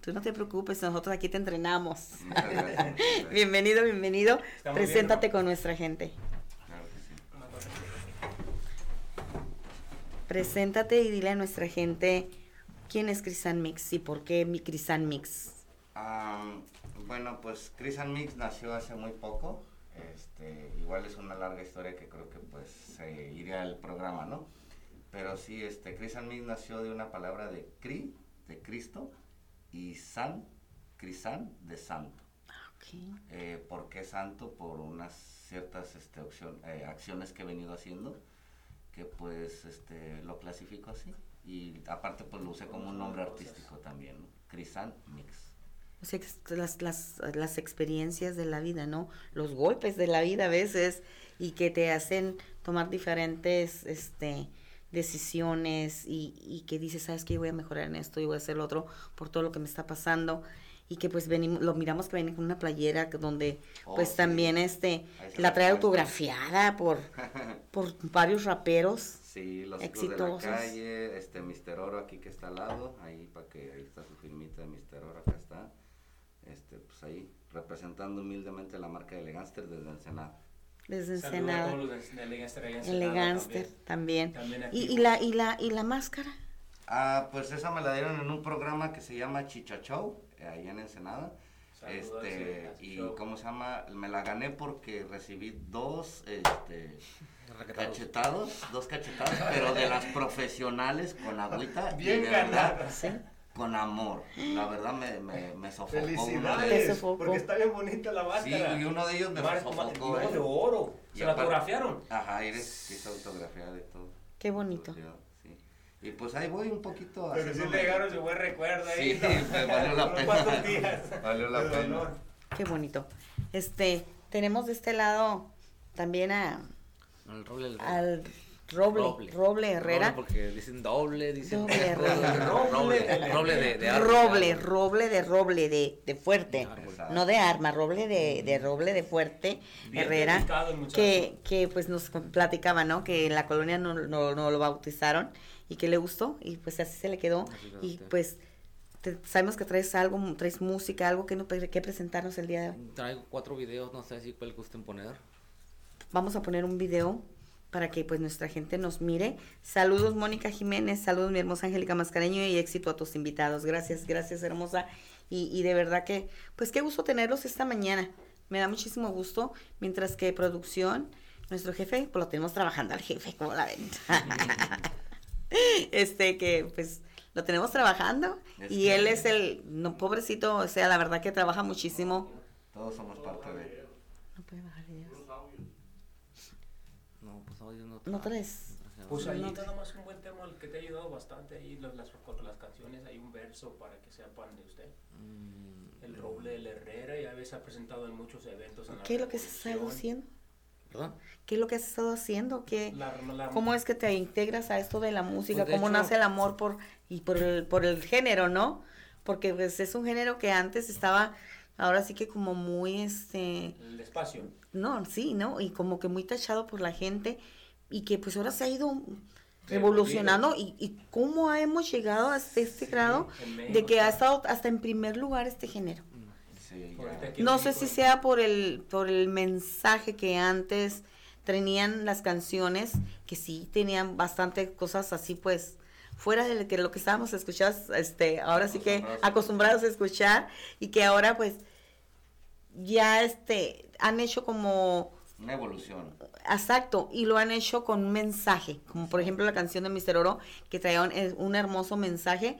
Tú no te preocupes, nosotros aquí te entrenamos. Muchas gracias. bienvenido, bienvenido. Estamos bien, Preséntate ¿no? con nuestra gente. Claro que sí. Preséntate y dile a nuestra gente quién es Crisan Mix y por qué mi Crisan Mix. Am, bueno, pues Chris and Mix nació hace muy poco. Este, igual es una larga historia que creo que pues se iría al programa, ¿no? Pero sí, este, Chris and Mix nació de una palabra de Cri, de Cristo, y San, Crisan, de santo. Eh, ¿Por qué santo? Por unas ciertas este, opción- eh, acciones que he venido haciendo, que pues este, lo clasifico así. Y aparte pues lo usé como un nombre artístico también, ¿no? Crisan Mix. O sea, las, las, las experiencias de la vida, ¿no? Los golpes de la vida a veces y que te hacen tomar diferentes este, decisiones y, y que dices, ¿sabes qué? Voy a mejorar en esto y voy a hacer lo otro por todo lo que me está pasando. Y que pues venimos, lo miramos que viene con una playera donde Oh, pues sí. también este la trae autografiada por, por varios raperos Sí, los hijos de exitosos. la calle, este Mister Oro aquí que está al lado, ahí para que ahí está su filmita de Mister Oro, acá está. Este, pues ahí representando humildemente la marca de Elegánster desde Ensenada. Desde Ensenada. Elegánster también. También y, la, y, la, y la máscara. Ah, pues esa me la dieron en un programa que se llama Chicha Show, eh, ahí en Ensenada. Saludos, Este, sí, y Show. cómo se llama, me la gané porque recibí dos este cachetados, dos cachetados, pero de las profesionales con agüita y Bien de verdad, ganadas. con amor. La verdad me, me, me sofocó uno de Felicidades, ellos. porque está bien bonita la Sí, máscara. y uno de ellos me Mar- sofocó. mar- eh. de oro. Y ¿Se la autografiaron? Ajá, Iris hizo autografiada de todo. Qué bonito. Sí. Y pues ahí voy un poquito Pero sí le dejaron su buen recuerdo ahí. Sí, ¿no? pues valió la pena. días. Valió la pena. dolor. Qué bonito. Este, tenemos de este lado también a, El roble, al Roble, Roble, Herrera. Roble porque dicen doble, dicen Doble Herrera. roble, roble de, de árbol. roble, roble de roble de, de fuerte, Exacto. no de arma, roble de, de roble de fuerte, Bien Herrera, que, que pues nos platicaba, ¿no? Que en la colonia no, no, no lo bautizaron y que le gustó y pues así se le quedó y pues te- sabemos que traes algo, traes música, algo que, no, que presentarnos el día de hoy. Traigo cuatro videos, no sé si cuál gusten poner. Vamos a poner un video para que pues nuestra gente nos mire. Saludos Mónica Jiménez, saludos mi hermosa Angélica Mascareño y éxito a tus invitados. Gracias, gracias hermosa. Y, y de verdad que, pues qué gusto tenerlos esta mañana. Me da muchísimo gusto, mientras que producción, nuestro jefe, pues lo tenemos trabajando al jefe, como la ven. este que pues lo tenemos trabajando Es y que- él es el, no, pobrecito, o sea, la verdad que trabaja muchísimo. Todos somos parte de. No puede bajar videos. No, pues audio no No traes. Pues ahí No está nomás un buen tema el que te ha ayudado bastante ahí los- las, con las canciones, hay un verso para que sepan de usted. Mm, El roble del Herrera ya veces ha presentado en muchos eventos. En la ¿Qué es lo que has estado Revolución. ¿Perdón? ¿Qué es lo que has estado haciendo? ¿Qué, La- la- ¿Cómo es que te integras a esto de la música? Pues, de ¿Cómo hecho- nace el amor por y por el, por el género, no? Porque pues es un género que antes estaba, ahora sí que como muy, este, El espacio. no, sí, ¿no? Y como que muy tachado por la gente y que pues ahora se ha ido revolucionando y, y cómo hemos llegado hasta este grado de que ha estado hasta en primer lugar este género. Sí, No sé si sea por el, por el mensaje que antes tenían las canciones, que sí tenían bastante cosas así, pues, fuera de lo que, lo que estábamos escuchando, este, ahora sí que Acostumbrados. a escuchar, y que ahora, pues, ya, este, han hecho como, Una evolución. exacto, y lo han hecho con un mensaje, como por ejemplo la canción de Mister Oro, que traía un, eh, un hermoso mensaje,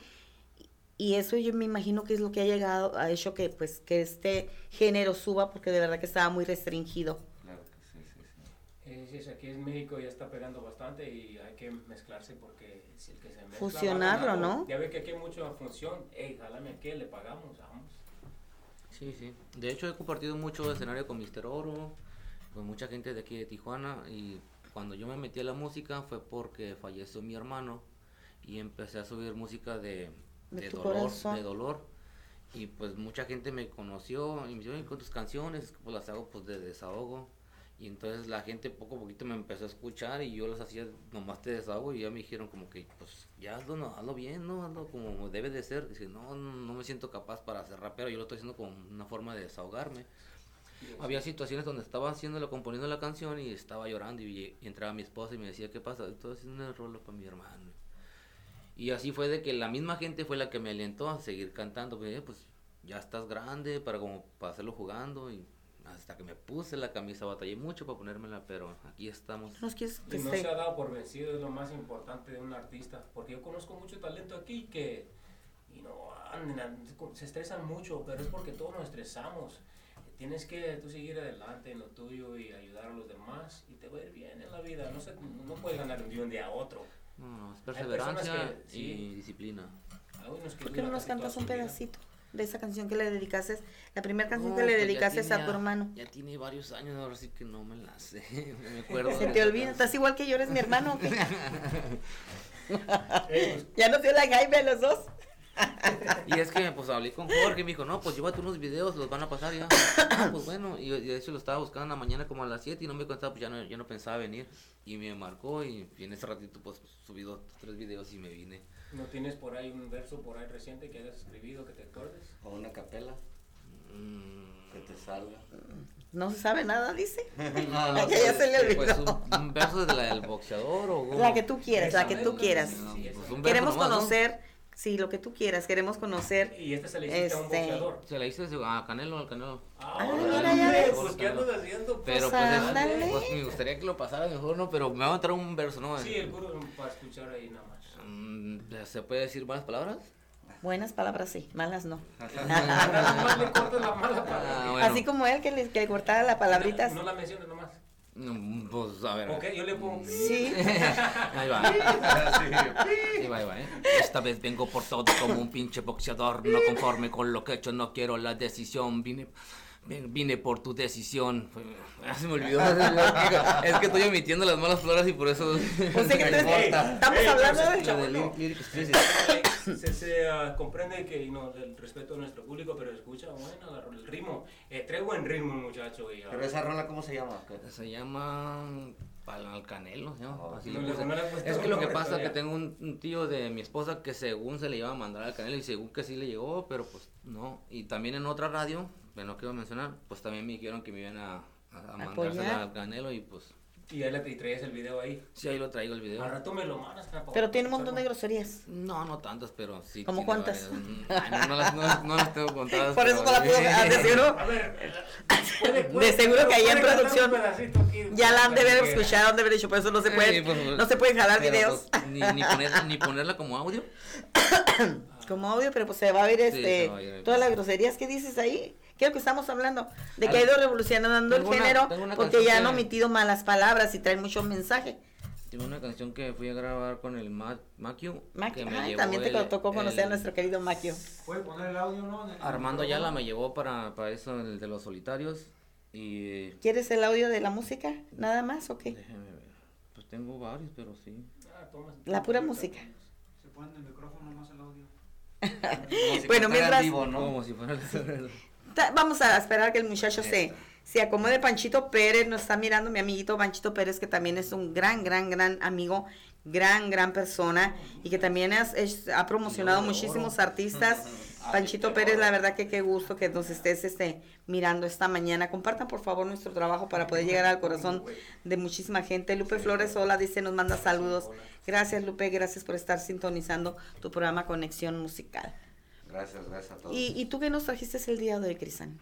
y eso yo me imagino que es lo que ha llegado, ha hecho que pues que este género suba porque de verdad que estaba muy restringido. Claro que sí, sí, sí. Eh, sí, sí, aquí en México ya está pegando bastante y hay que mezclarse porque si el que se mezcla. Fusionarlo. ¿no? Ya ve que aquí hay mucha función. Ey, jálame aquí, le pagamos, vamos. Sí, sí. De hecho, he compartido mucho escenario con Mr. Oro, con mucha gente de aquí de Tijuana. Y cuando yo me metí a la música fue porque falleció mi hermano y empecé a subir música de, De de dolor, corazón. de dolor. Y pues mucha gente me conoció y me dijo, "Oye, con tus canciones, pues las hago pues de desahogo. Y entonces la gente poco a poquito me empezó a escuchar y yo las hacía nomás de desahogo y ya me dijeron como que pues ya hazlo, no, hazlo bien, ¿no? Hazlo como debe de ser. Dice, no, no, me siento capaz para ser rapero, yo lo estoy haciendo como una forma de desahogarme. Había situaciones donde estaba haciéndolo, componiendo la canción y estaba llorando y, y entraba mi esposa y me decía, ¿qué pasa? Estoy haciendo un rolo para mi hermano. Y así fue de que la misma gente fue la que me alentó a seguir cantando. Pues, "Eh, pues ya estás grande para como para hacerlo jugando y hasta que me puse la camisa batallé mucho para ponérmela, pero aquí estamos. ¿Nos quieres Y no se ha dado por vencido, es lo más importante de un artista. Porque yo conozco mucho talento aquí que y no, andan, se estresan mucho, pero es porque todos nos estresamos. Tienes que tú seguir adelante en lo tuyo y ayudar a los demás y te va a ir bien en la vida. No, se, no puedes ganar de un día a otro. No, no, es perseverancia que- y sí. disciplina. Hay unos que ¿Por qué no nos cantas un pedacito de esa canción que le dedicaste? La primera canción No, que le pues tiene a tu hermano. Ya tiene varios años, ahora sí que no me la sé. me acuerdo. Se te olvida, estás igual que yo, eres mi hermano. ¿o qué? Eh, ya nos dio la Jaime los dos. Y es que pues hablé con Jorge y me dijo, no, pues llévate unos videos, los van a pasar ya. Ah, pues bueno, y, y de hecho lo estaba buscando en la mañana como a las 7 y no me contaba, pues ya no, ya no pensaba venir. Y me marcó y, y en ese ratito pues subí dos, tres videos y me vine. ¿No tienes por ahí un verso por ahí reciente que hayas escribido que te acuerdes? O una capela. Mm. Que te salga. No se sabe nada, dice. No, no, Ya- ya se le pues, olvidó. un, un verso de la del boxeador o La que tú quieras, la que tú quieras. No, pues, un verso Queremos nomás, ¿no? conocer, sí, lo que tú quieras, queremos conocer. Y esta se le hiciste a un este, boxeador. Se la hice a Canelo, al Canelo. Ah, mira, ya ves. Pues, ¿qué andas haciendo? Pero Pues, pues, es- pues, me gustaría que lo pasara mejor, ¿no? Pero me va a entrar un verso, ¿no? Sí, el puro para escuchar ahí nada más. Mm, ¿Se puede decir malas palabras? Buenas palabras, sí, malas no. Le la. Ah. Así como él que le, que le cortara las palabritas. No la menciones nomás. Mm, Pues a ver. Ok, yo le pongo. Sí. Ahí va. Ahí va, ahí va, ¿eh? Esta vez vengo por todo como un pinche boxeador. No conforme con lo que he hecho, no quiero la decisión. Vine, vine por tu decisión. Ah, se me olvidó. Es que estoy omitiendo las malas palabras y por eso. O sea que entonces, importa. estamos Ey, hablando de... lyric explicit. Se, se, ah, comprende que no, el respeto de nuestro público, pero escucha bueno la- el ritmo. Eh, trae buen ritmo el muchacho. Y, Pero esa rola, ¿cómo se llama? Se llama al Canelo, ¿no? Oh, Así no le no Es que lo que pasa es que tengo un, un tío de mi esposa que según se le iba a mandar al Canelo y según que sí le llegó, pero pues no. Y también en otra radio, que no quiero mencionar, pues también me dijeron que me iban a, a mandársela Apoyar. al Canelo y pues y ahí le traías el video ahí. sí, ahí lo traigo el video. Al rato me lo mandas. Pero tiene un montón de groserías. No, no tantas, pero sí. ¿Cómo cuántas? Mm, no, no las, no, las- no las tengo contadas. Por eso no la puedo de seguro. A ver, puede- puede- De seguro que ahí en puede producción aquí, Ya la han de haber escuchado, han de haber dicho, por eso no se Sí, pueden, pues, pues, no se pueden jalar videos pues, ni, ni, poner- ni ponerla como audio. como audio, pero pues se va a ver Sí, este a ir. todas las groserías que dices ahí. ¿Qué es lo que estamos hablando? De que ha ido revolucionando el una- género porque ya han que- omitido malas palabras y traen mucho mensaje. Tengo una canción que fui a grabar con el Ma Maquio. Maqui- que me ay, llevó también te el- tocó conocer a el- nuestro querido Maquio. Puede poner el audio, ¿no? El- Armando el micrófono. me llevó para, para eso, el de los solitarios. Y. ¿Quieres el audio de la música? ¿Nada más o qué? Déjeme ver. Pues tengo varios, pero sí. Ah, toma- La pura música. Se pone en el micrófono más el audio. Como si Bueno, mientras- vivo, ¿no? Como si fuera. Ta- Vamos a esperar que el muchacho se, se acomode. Panchito Pérez nos está mirando, mi amiguito Panchito Pérez, que también es un gran, gran, gran amigo, gran, gran persona y que también es- ha promocionado muchísimos artistas. Panchito Pérez, la verdad que qué gusto que nos estés este, mirando esta mañana. Compartan por favor nuestro trabajo para poder llegar al corazón de muchísima gente. Lupe Flores, hola, dice, nos manda saludos. Gracias Lupe, gracias por estar sintonizando tu programa Conexión Musical. Gracias, gracias a todos. ¿Y, y tú qué nos trajiste el día de hoy, Cristian?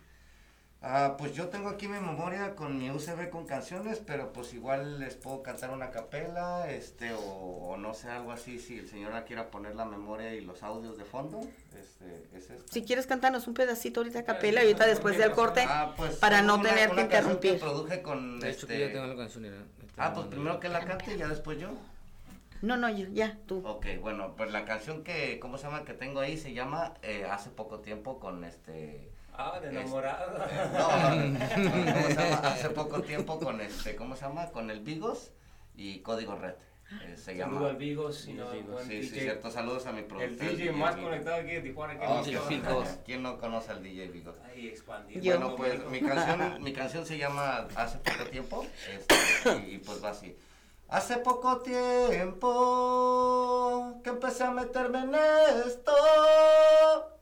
Ah, pues yo tengo aquí mi memoria con mi USB con canciones, pero pues igual les puedo cantar una capela, este, o, o no sé, algo así, si el señor la quiera poner la memoria y los audios de fondo, este, es esto. Si quieres cantarnos un pedacito ahorita a capela y ahorita después del corte Ah, pues, para no una- tener que una interrumpir. produje con, De hecho, que este, ya tengo la canción. Ah, pues primero que la cante y ya después yo. No, no, yo, ya, tú. Ok, bueno, pues la canción que, ¿cómo se llama? Que tengo ahí se llama eh, Hace poco tiempo con este... Ah, de es- enamorado. No, ¿cómo se llama? Hace poco tiempo con este, ¿cómo se llama? Con el Vigos y Código Red. eh, se llama. Al Vigos, y no, Sí, sí, cierto. Saludos a mi El productor. DJ más conectado aquí de Tijuana. que Oh. Vigos. ¿Quién no conoce al DJ Vigos? Ahí expandido. Bueno, pues mi canción, mi canción se llama Hace poco tiempo este, y, y pues va así. Hace poco tiempo que empecé a meterme en esto.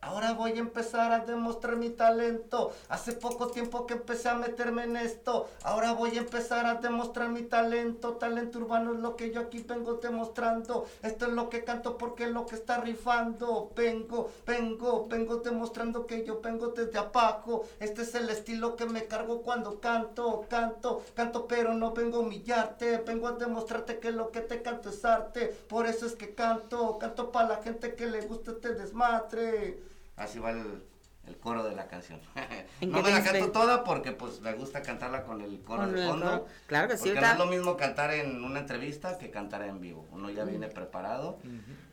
Ahora voy a empezar a demostrar mi talento. Hace poco tiempo que empecé a meterme en esto. Ahora voy a empezar a demostrar mi talento. Talento urbano es lo que yo aquí vengo demostrando. Esto es lo que canto porque es lo que está rifando. Vengo, vengo, vengo demostrando que yo vengo desde abajo. Este es el estilo que me cargo cuando canto, canto, canto, pero no vengo a humillarte. Vengo a demostrarte que lo que te canto es arte. Por eso es que canto, canto para la gente que le gusta este desmadre. Así va el, el coro de la canción. ¿En no me la canto toda porque pues me gusta cantarla con el coro Con de el fondo. coro. Claro que sí, Porque no es lo mismo cantar en una entrevista que cantar en vivo. Uno ya viene preparado.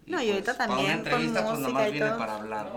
No, y ahorita para una también con pues música y todo. para hablar.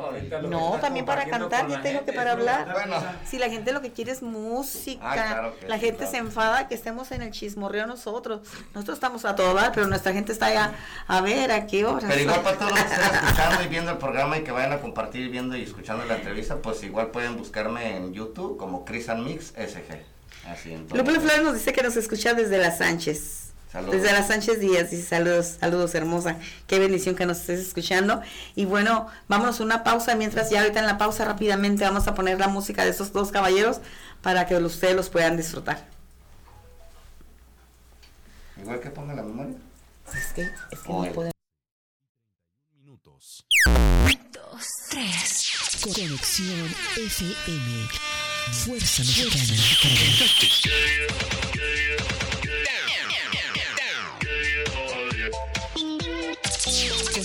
No, también para cantar, yo la tengo que para hablar. Bueno. Si la gente lo que quiere es música, Ah, claro la sí, gente claro. se enfada que estemos en el chismorreo nosotros. Nosotros estamos a todo dar, pero nuestra gente está allá a ver a qué hora. Pero igual para todos los que estén escuchando y viendo el programa y que vayan a compartir viendo y escuchando la entrevista, pues igual pueden buscarme en YouTube como Chris and Mix SG. Así en todo. Lupe Flores nos dice que nos escucha desde las Sánchez. Saludos. Desde las Sánchez Díaz, dice saludos, saludos hermosa, qué bendición que nos estés escuchando. Y bueno, vámonos a una pausa, mientras ya ahorita en la pausa rápidamente vamos a poner la música de esos dos caballeros para que ustedes los puedan disfrutar. Igual que ponga la memoria. Es que, es que Oye. no podemos. Dos, tres. Conexión FM. Fuerza Mexicana.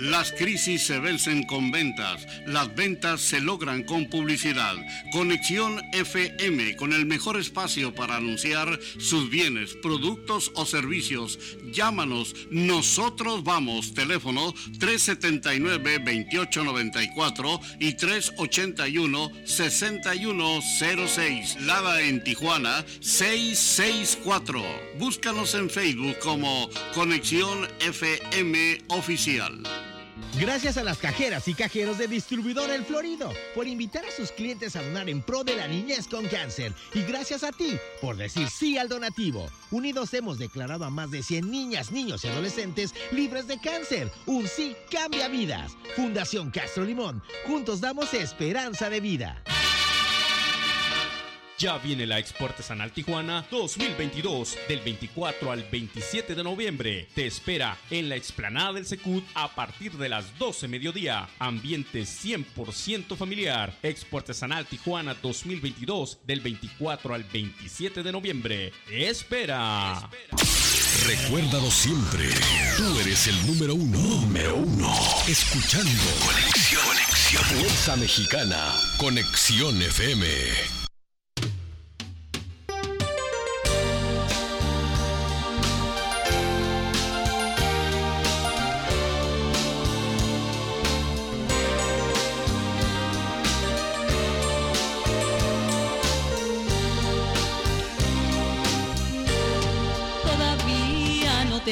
Las crisis se vencen con ventas, las ventas se logran con publicidad. Conexión FM con el mejor espacio para anunciar sus bienes, productos o servicios. Llámanos, nosotros vamos. Teléfono 379-2894 y 381-6106. Lada en Tijuana 664. Búscanos en Facebook como Conexión FM Oficial. Gracias a las cajeras y cajeros de Distribuidor El Florido por invitar a sus clientes a donar en pro de la niñez con cáncer. Y gracias a ti por decir sí al donativo. Unidos hemos declarado a más de 100 niñas, niños y adolescentes libres de cáncer. Un sí cambia vidas. Fundación Castro Limón. Juntos damos esperanza de vida. Ya viene la Expo Artesanal Tijuana 2022 del 24 al 27 de noviembre. Te espera en la explanada del Secut a partir de las 12 mediodía. Ambiente 100% familiar. Expo Artesanal Tijuana 2022 del 24 al 27 de noviembre. Espera. Recuérdalo siempre. Tú eres el número uno. Número uno. Escuchando. Conexión. Conexión. Fuerza Mexicana. Conexión FM.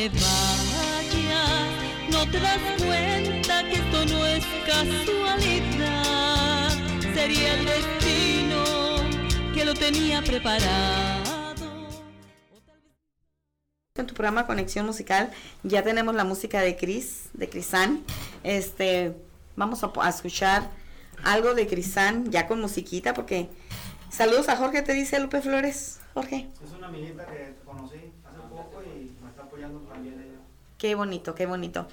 Te vayas, no te das cuenta que esto no es casualidad. Sería el destino que lo tenía preparado. En tu programa Conexión Musical ya tenemos la música de Cris, de Crisan. Este, vamos a, a escuchar algo de Crisan ya con musiquita porque saludos a Jorge te dice Lupe Flores. Jorge, Es una amiguita que conocí hace poco y me está apoyando también ella. Qué bonito, qué bonito.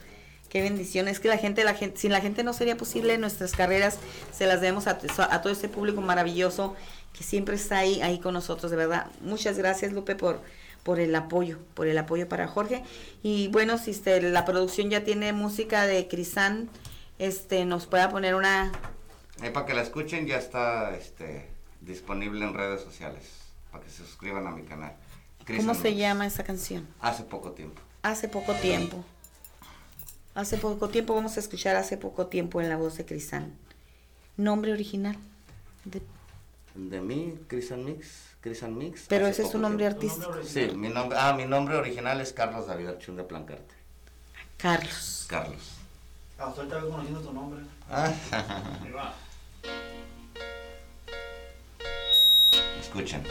Qué bendición. Es que la gente, la gente, sin la gente no sería posible nuestras carreras. Se las debemos a, a todo este público maravilloso que siempre está ahí, ahí con nosotros, de verdad. Muchas gracias, Lupe, por, por el apoyo, por el apoyo para Jorge. Y bueno, si este, la producción ya tiene música de Crisan, este, nos pueda poner una... Para que la escuchen ya está este, disponible en redes sociales, para que se suscriban a mi canal. ¿Cómo se llama esa canción? Hace poco tiempo. Hace poco tiempo. Hace poco tiempo vamos a escuchar hace poco tiempo en la voz de Crisan. Nombre original. De, de mí, Crisan Mix. Crisan Mix. Pero ese es su nombre artístico. Sí, mi nombre, ah, mi nombre original es Carlos David Archun de Plancarte. Carlos. Carlos. Hasta ahorita veo conociendo tu nombre. Ah. Escuchen.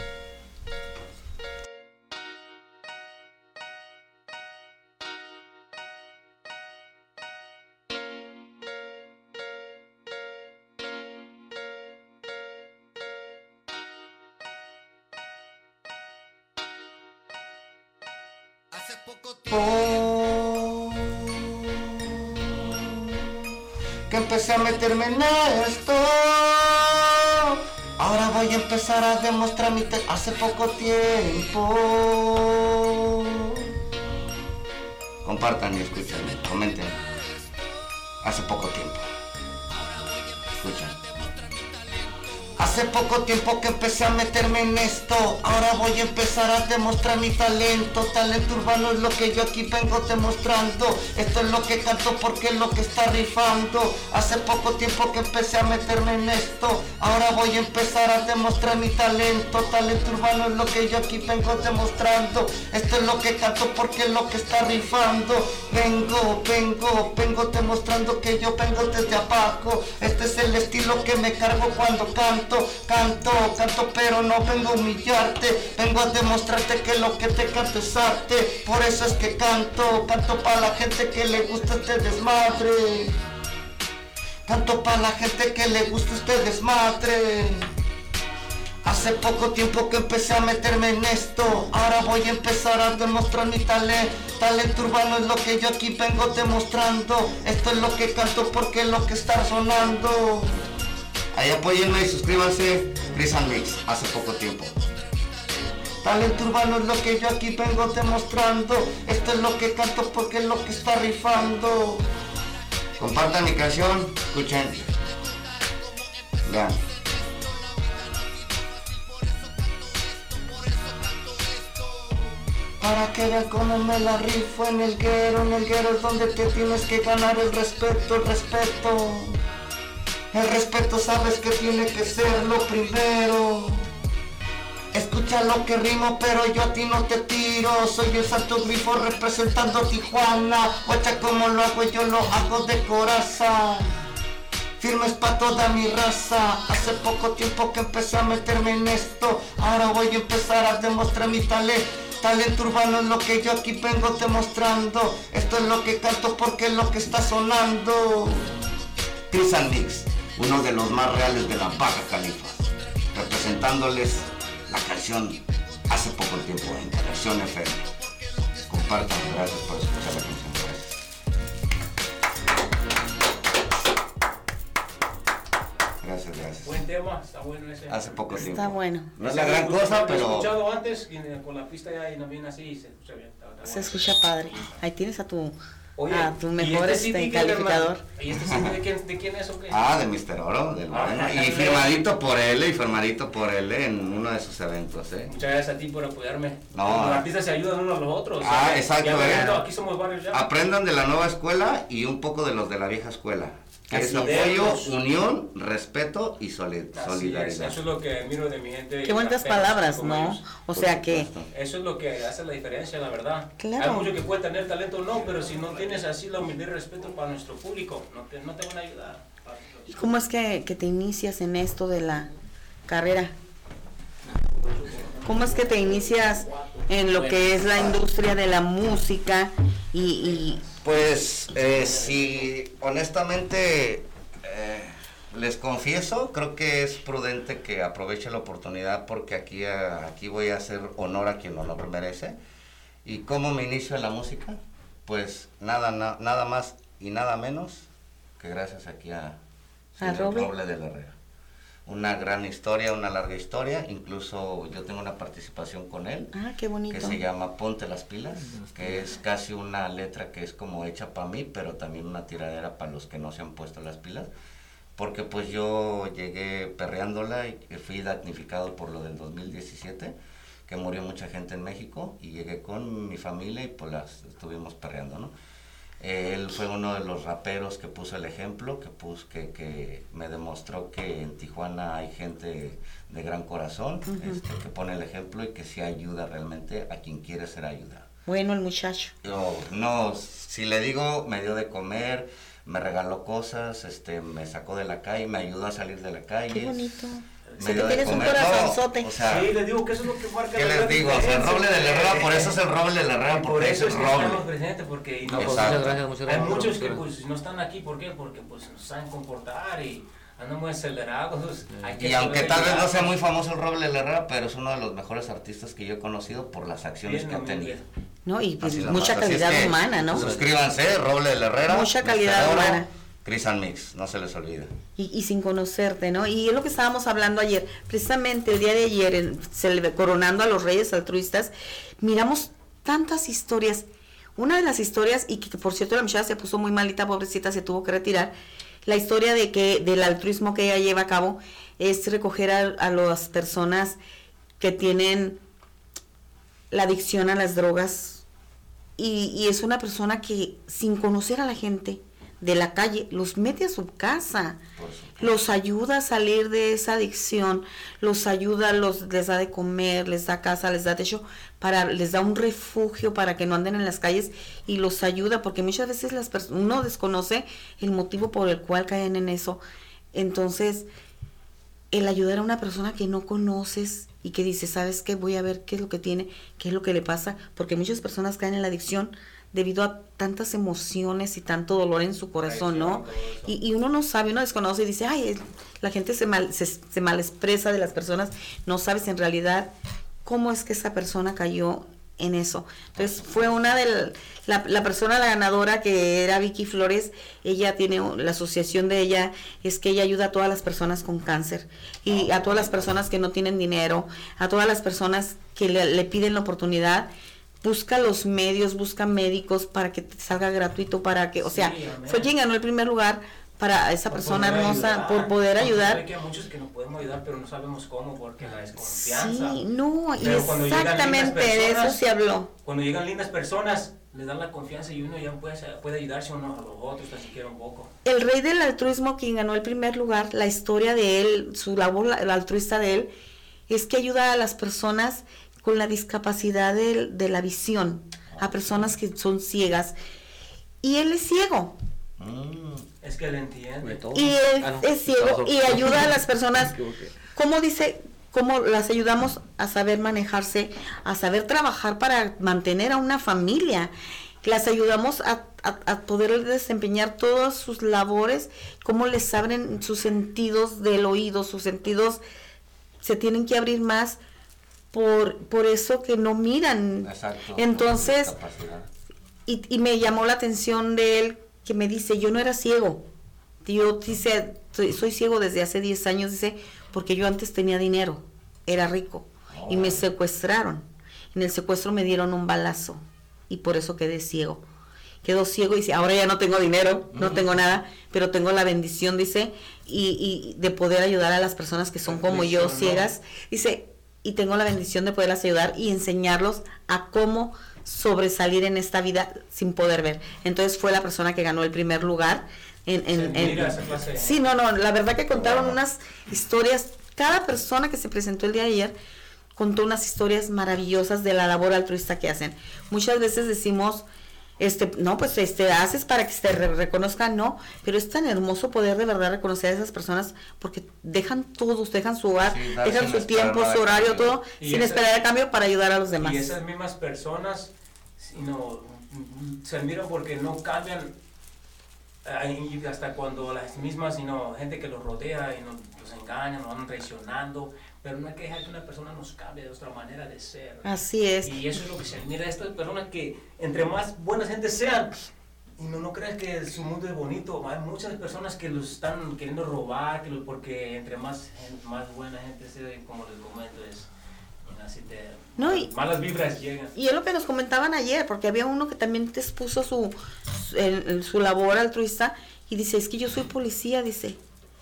Meterme en esto. Ahora voy a empezar a demostrar mi te hace poco tiempo. Compartan y escuchen, comenten. Hace poco tiempo. Hace poco tiempo que empecé a meterme en esto. Ahora voy a empezar a demostrar mi talento. Talento urbano es lo que yo aquí vengo demostrando. Esto es lo que canto porque es lo que está rifando. Hace poco tiempo que empecé a meterme en esto. Ahora voy a empezar a demostrar mi talento. Talento urbano es lo que yo aquí vengo demostrando. Esto es lo que canto porque es lo que está rifando. Vengo, vengo, vengo demostrando que yo vengo desde abajo. Este es el estilo que me cargo cuando canto canto, canto, pero no vengo a humillarte, vengo a demostrarte que lo que te canto es arte, por eso es que canto, canto para la gente que le gusta este desmadre, canto para la gente que le gusta este desmadre. Hace poco tiempo que empecé a meterme en esto, ahora voy a empezar a demostrar mi talento. Talento urbano es lo que yo aquí vengo demostrando. Esto es lo que canto porque es lo que está sonando. Ahí apóyenme y suscríbanse. Chris Mix, hace poco tiempo. Talento urbano es lo que yo aquí vengo demostrando. Esto es lo que canto porque es lo que está rifando. Compartan mi canción, escuchen. Vean. Para que vean cómo me la rifo en el guero, en el guero es donde te tienes que ganar el respeto, el respeto. El respeto sabes que tiene que ser lo primero. Escucha lo que rimo, pero yo a ti no te tiro. Soy el santo grifo representando Tijuana. Guacha como lo hago, yo lo hago de coraza. Firmes pa' toda mi raza. Hace poco tiempo que empecé a meterme en esto. Ahora voy a empezar a demostrar mi talento. Talento urbano es lo que yo aquí vengo demostrando. Esto es lo que canto porque es lo que está sonando. Chris Mix uno de los más reales de la Baja Califa, representándoles la canción hace poco tiempo en Conexión FM. Compartan, gracias por escuchar la canción. Gracias, gracias. Buen tema, está bueno ese. Hace poco tiempo. Está bueno. No es la gran cosa, pero. He escuchado antes y con la pista ya y también así se escucha bien. Está, está Se bueno. escucha padre. Ahí tienes a tu, Oye, a tu ¿y mejor este este, calificador. ¿Y este CD de quién, de quién es o qué? Ah, de Mr. Oro, del Ah, ya Y firmadito por él y firmadito por él en uno de sus eventos, ¿eh? Muchas gracias a ti por apoyarme. No. Los artistas se ayudan unos a los otros. Ah, ¿sabes? exacto, eh. no, aquí somos varios ya. Aprendan de la nueva escuela y un poco de los de la vieja escuela. Que es Así apoyo, es. unión, respeto y soli- Así es, solidaridad. eso es lo que miro de mi gente. Qué bonitas palabras, ¿no? ellos. O sea que Eso es lo que hace la diferencia, la verdad. Claro. Hay muchos que pueden tener talento o no, pero si no tienes así la humildad y respeto para nuestro público, no te, no te van a ayudar. ¿Y cómo es que, que te inicias en esto de la carrera? ¿Cómo es que te inicias en lo que es la industria de la música y, y Pues, eh, si honestamente eh, les confieso, creo que es prudente que aproveche la oportunidad porque aquí, eh, aquí voy a hacer honor a quien honor merece. ¿Y cómo me inicio en la música? Pues nada, na- nada más y nada menos que gracias aquí a ¿A Roble? de la Herrera. Una gran historia, una larga historia, incluso yo tengo una participación con él Ah, qué bonito. que se llama Ponte las pilas, que es casi una letra que es como hecha para mí, pero también una tiradera para los que no se han puesto las pilas, porque pues yo llegué perreándola y fui damnificado por lo del 2017, que murió mucha gente en México, y llegué con mi familia y pues las estuvimos perreando, ¿no? Él fue uno de los raperos que puso el ejemplo, que, puso, que, que me demostró que en Tijuana hay gente de gran corazón, Ujú. este, que pone el ejemplo y que sí ayuda realmente a quien quiere ser ayuda. Bueno, el muchacho. Yo, no, si le digo, me dio de comer, me regaló cosas, este, me sacó de la calle, me ayudó a salir de la calle. Qué bonito. Dio de tienes un corazonzote. o sea, sí, les digo que eso es lo que marca ¿Qué la les digo? O sea, el roble de la Herrera, por eso es el roble de la Herrera, por porque eso es el roble. estamos presentes, porque No, no, pues, muchas gracias, muchas hay gracias. muchos que pues no están aquí, ¿por qué? Porque pues no saben comportar y andan muy acelerados. Hay que Y aunque tal vez no sea muy famoso el Roble de la Herrera, pero es uno de los mejores artistas que yo he conocido por las acciones Bien que ha tenido. No, y pues, mucha calidad humana, ¿no? Suscríbanse, Roble de la Herrera. Mucha calidad Oro, humana. Chris Mix, no se les olvide. Y, sin conocerte, ¿no? Y es lo que estábamos hablando ayer. Precisamente el día de ayer, coronando a los reyes altruistas, miramos tantas historias. Una de las historias, y que, que, por cierto la muchacha se puso muy malita, pobrecita, se tuvo que retirar, la historia de que del altruismo que ella lleva a cabo es recoger a, a las personas que tienen la adicción a las drogas y, y es una persona que sin conocer a la gente de la calle los mete a su casa los ayuda a salir de esa adicción, los ayuda, los les da de comer, les da casa, les da techo, para les da un refugio para que no anden en las calles y los ayuda porque muchas veces las uno desconoce el motivo por el cual caen en eso. Entonces, el ayudar a una persona que no conoces y que dice, ¿sabes qué? Voy a ver qué es lo que tiene, qué es lo que le pasa, porque muchas personas caen en la adicción debido a tantas emociones y tanto dolor en su corazón, ¿no? Y, y uno no sabe, uno desconoce y dice, ay, la gente se mal, se, se mal expresa de las personas, no sabes en realidad cómo es que esa persona cayó en eso. Entonces fue una de la, la persona, la ganadora que era Vicky Flores, ella tiene la asociación de ella, es que ella ayuda a todas las personas con cáncer y a todas las personas que no tienen dinero, a todas las personas que le, le piden la oportunidad. Busca los medios, busca médicos para que te salga gratuito, para que, o sea, Sí, fue quien ganó el primer lugar para esa Por persona hermosa, ayudar. por poder ayudar. que hay muchos que nos podemos ayudar, pero no sabemos cómo, porque la desconfianza. Sí, no, Pero exactamente de eso se habló. Cuando llegan lindas personas, les dan la confianza y uno ya puede, puede ayudarse unos a los otros, tan siquiera un poco. El rey del altruismo, quien ganó el primer lugar, la historia de él, su labor la- la altruista de él, es que ayuda a las personas con la discapacidad del- de, la visión, a personas que son ciegas. Y él es ciego. Es que él entiende. Y él Ah, no. es ciego y ayuda a las personas. ¿cómo dice? ¿Cómo las ayudamos a saber manejarse, a saber trabajar para mantener a una familia? Las ayudamos a, a- a poder desempeñar todas sus labores, cómo les abren sus sentidos del oído, sus sentidos se tienen que abrir más por, por eso que no miran. Exacto. Entonces, y, y me llamó la atención de él que me dice, yo no era ciego. Yo dice, soy, soy ciego desde hace 10 años, dice, porque yo antes tenía dinero, era rico, y me secuestraron. En el secuestro me dieron un balazo, y por eso quedé ciego. Quedó ciego y dice, ahora ya no tengo dinero, no tengo nada, pero tengo la bendición, dice, y, y de poder ayudar a las personas que son como yo, ciegas. Dice, y tengo la bendición de poderlas ayudar y enseñarlos a cómo sobresalir en esta vida sin poder ver. Entonces fue la persona que ganó el primer lugar. En, en- sí, no, no, la verdad que contaron unas historias, cada persona que se presentó el día de ayer contó unas historias maravillosas de la labor altruista que hacen. Muchas veces decimos, este, no, pues este, haces para que se re- reconozcan, no, pero es tan hermoso poder de verdad reconocer a esas personas porque dejan todos, dejan su hogar, Sí, dejan su tiempo, su horario, cambio. todo, Y sin esa- esperar a cambio para ayudar a los demás. Y esas mismas personas si no, se admiran porque no cambian hasta cuando las mismas sino gente que los rodea y nos, los engañan, nos van traicionando, pero no hay que dejar que una persona nos cambie de nuestra manera de ser. Así es. Y eso es lo que se admira de estas personas que entre más buenas gente sean, y no, no creas que su mundo es bonito. Hay muchas personas que los están queriendo robar, que lo- porque entre más, más buena gente sea, como el momento es. Así te, No, y- malas vibras llegan. Y es lo que nos comentaban ayer, porque había uno que también te expuso su, su labor altruista y dice, es que yo soy policía, dice,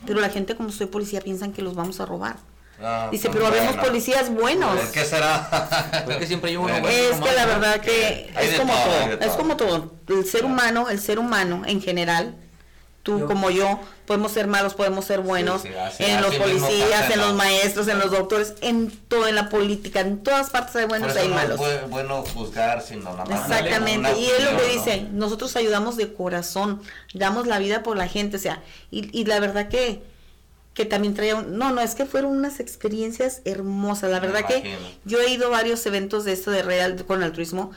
pero la gente como soy policía piensan que los vamos a robar. Ah, Dice, pues pero habemos bueno. policías buenos. Pues, ¿Qué será? Porque siempre hay uno Bueno. Es que la verdad que es como todo, es como todo. El ser humano, el ser humano en general, tú Yo- como yo, podemos ser malos, podemos ser buenos, sí, así- en los así policías, en los la- maestros, en los doctores, en todo, en la política, en todas partes hay buenos y hay no malos. es bu- bueno juzgar, sino más. Exactamente, y es lo que dice, nosotros ayudamos de corazón, damos la vida por la gente, o sea, y, y la verdad que, que también traía, un- no, no, es que fueron unas experiencias hermosas, la verdad que yo he ido a varios eventos de esto de Real con altruismo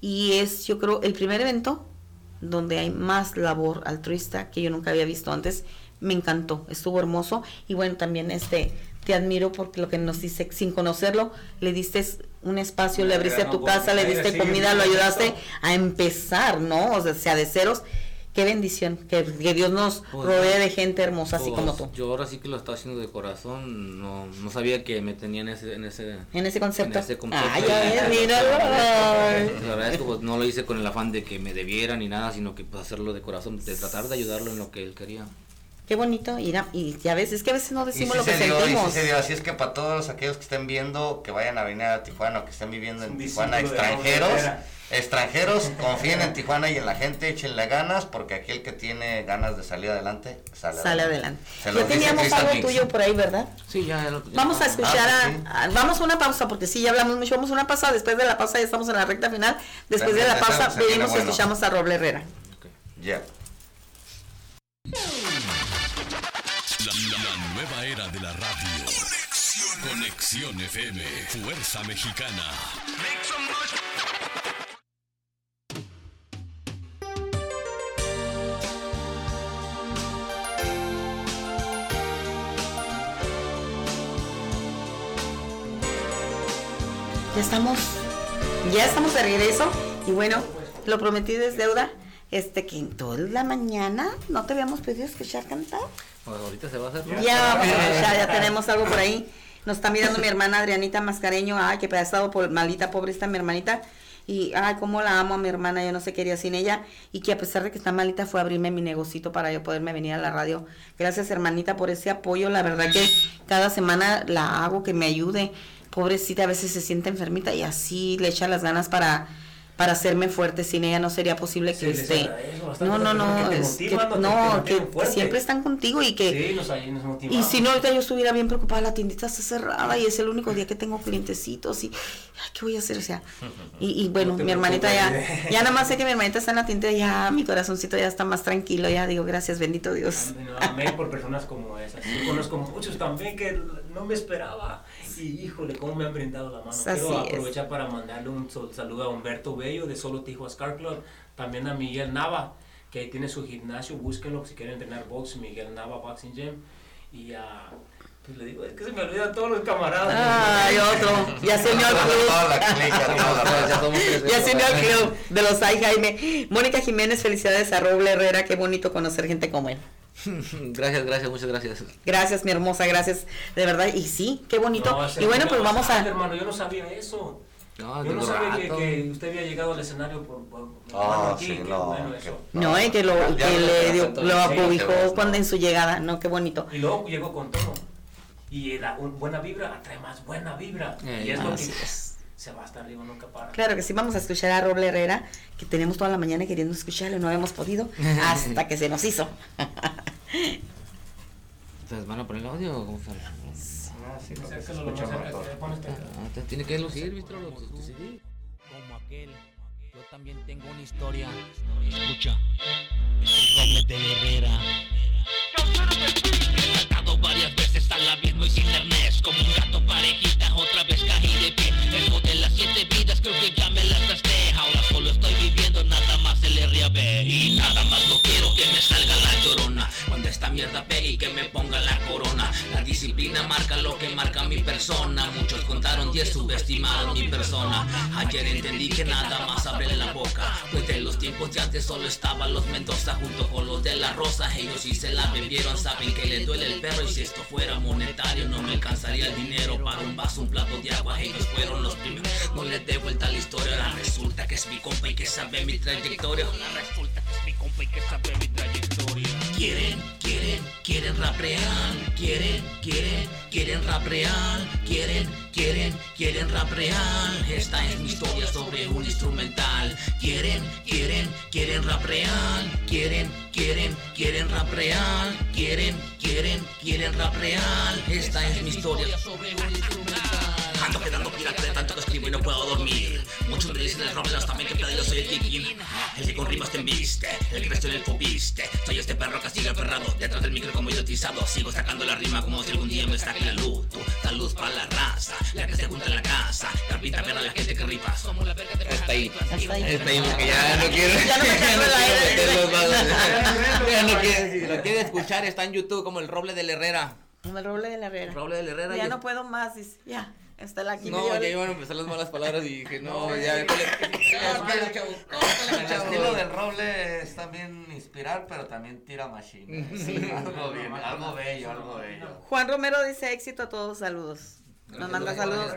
y es, yo creo, el primer evento donde hay más labor altruista que yo nunca había visto antes, me encantó, estuvo hermoso y bueno, también este, te admiro porque lo que nos dice, sin conocerlo, le diste un espacio, le abriste gran tu casa, le diste comida, lo ayudaste a empezar, ¿no? O sea, sea de ceros. Qué bendición, que, que Dios nos Pues, rodee de gente hermosa así Pues, como tú. Yo ahora sí que lo estaba haciendo de corazón, no, no sabía que me tenía en ese, en ese, En ese concepto. en ese concepto. Ay, Y- ya ves, y- míralo. La verdad es que pues, no lo hice con el afán de que me debiera ni nada, sino que pues hacerlo de corazón, de tratar de ayudarlo en lo que él quería. Qué bonito, a- y ya ves, es que a veces no Y decimos sí lo que se dio, y sí sentimos. se dio. Así es que para todos aquellos que estén viendo, que vayan a venir a Tijuana o que estén viviendo en Tijuana, extranjeros, extranjeros, confíen en Tijuana y en la gente, échenle ganas, porque aquel que tiene ganas de salir adelante, sale, Sale adelante. Ya teníamos algo Mix. tuyo por ahí, ¿verdad? Sí, ya, ya lo- ya- Vamos a ah, escuchar ah, a, sí. a- Vamos a una pausa, porque sí, ya hablamos mucho. Vamos a una pausa. Después de la pausa ya estamos en la recta final. Después de la pausa venimos y bueno. escuchamos a Roble Herrera. Ya. La, nueva era de la radio. Conexión FM, Fuerza Mexicana. Ya estamos, ya estamos de regreso. Y bueno, lo prometí es deuda. Este, que en toda la mañana no te habíamos pedido escuchar cantar. Pues ahorita se va a hacer. ¿no? Ya vamos a escuchar, ya tenemos algo por ahí. Nos está mirando mi hermana Adrianita Mascareño. Ay, que ha estado por malita, pobre está mi hermanita. Y ay, cómo la amo a mi hermana, yo no sé qué haría sin ella. Y que a pesar de que está malita, fue a abrirme mi negocito para yo poderme venir a la radio. Gracias, hermanita, por ese apoyo. La verdad que cada semana la hago que me ayude. Pobrecita, a veces se siente enfermita y así le echa las ganas para para hacerme fuerte. Sin ella no sería posible que Sí, esté. No, no, no, que es que, no que, siempre están contigo y que Sí, nos, nos y si no, ahorita yo estuviera bien preocupada, la tiendita está cerrada y es el único día que tengo clientecitos y, ay, ¿qué voy a hacer? O sea, y, y bueno, No mi hermanita ya, ya nada más sé que mi hermanita está en la tienda, ya mi corazoncito ya está más tranquilo, ya digo, gracias, bendito Dios. Amén por personas como esas. Yo conozco muchos también que no me esperaba. Y híjole, cómo me han brindado la mano. Así Quiero es. aprovechar para mandarle un saludo a Humberto Bello de Solo Tijuas Car Club. También a Miguel Nava, que ahí tiene su gimnasio. Búsquenlo si quieren entrenar box. Miguel Nava Boxing Gym. Y a. Pues le digo, es que se me olvidan todos los camaradas. Ay, otro, ya se toda la Ya se veces. club de los ay Jaime. Mónica Jiménez, felicidades a Roble Herrera, qué bonito conocer gente como él. gracias, gracias, muchas gracias. Gracias, mi hermosa, gracias, de verdad. Y sí, qué bonito. No, y bueno, me pues vamos a... hermano, yo no sabía eso. No, yo no sabía que, usted había llegado al escenario por. por Ah, aquí, sí, no, bueno que- eso. No, eh, que lo, Ya que lo le dio, lo acobijó cuando no. en su llegada, no, qué bonito. Y luego llegó con todo. Y la un- buena vibra atrae más buena vibra. Eh, y es lo que es. se va hasta arriba, nunca para. Claro que sí, vamos a escuchar a Roble Herrera, que tenemos toda la mañana queriendo escucharlo y no habíamos podido hasta que se nos hizo. ¿Ustedes van a poner el audio o cómo se Lo que se escucha mejor. te tiene que lucir, ¿viste? Como aquel. Yo también tengo una historia. Escucha, es el roble de Herrera. He saltado varias veces al abismo y sin arnés Como un gato parejita, otra vez caí de pie Eso de las siete vidas creo que ya me las gasté Ahora solo estoy viviendo nada más el RAB Y nada más no quiero que me salga la llorona Mierda pegue y que me ponga la corona. La disciplina marca lo que marca mi persona. Muchos contaron 10 subestimaron mi persona. Ayer entendí que nada más abre la boca. Pues de los tiempos de antes solo estaban los Mendoza junto con los de la Rosa. Ellos sí se la bebieron, saben que le duele el perro. Y si esto fuera monetario, no me alcanzaría el dinero para un vaso, un plato de agua. Ellos fueron los primeros. No les dé vuelta a la historia. Ahora resulta que es mi compa y que sabe mi trayectoria. Quieren rap real. Quieren, quieren, quieren rap real. Quieren, quieren, quieren rap real. Esta es mi historia sobre un instrumental. Quieren, quieren, quieren rap real. Quieren, quieren, quieren rap real. Quieren, quieren, quieren rap real. Esta es mi historia sobre un instrumental. Pirata de tanto que escribo y no puedo dormir. Muchos me dicen el Robles también que pedo yo soy el Kikín. El que con rimas te embiste, el que creció en el fobiste. Soy este perro que sigue aferrado, detrás del micro como idiotizado. Sigo sacando la rima como si algún día me saque la luz. Tú, luz para la raza, la que se junta en la casa. Carpita ver a la gente que ripa. Somos la verga de Está ahí. Está ahí. Está ahí porque ya no quiere. Ya no me el vasos. Ya no quiere. Si lo quiere escuchar, está en YouTube como el Roble del Herrera. Como el roble de la herrera. Roble del Herrera. Ya no puedo más, dice, ya, está la aquí. No, ya iban a empezar las malas palabras y dije, no, ya. El estilo del roble es también inspirar, pero también tira machine. Sí, algo bien, algo bello, algo bello. Juan Romero dice éxito a todos, saludos. Nos manda saludos.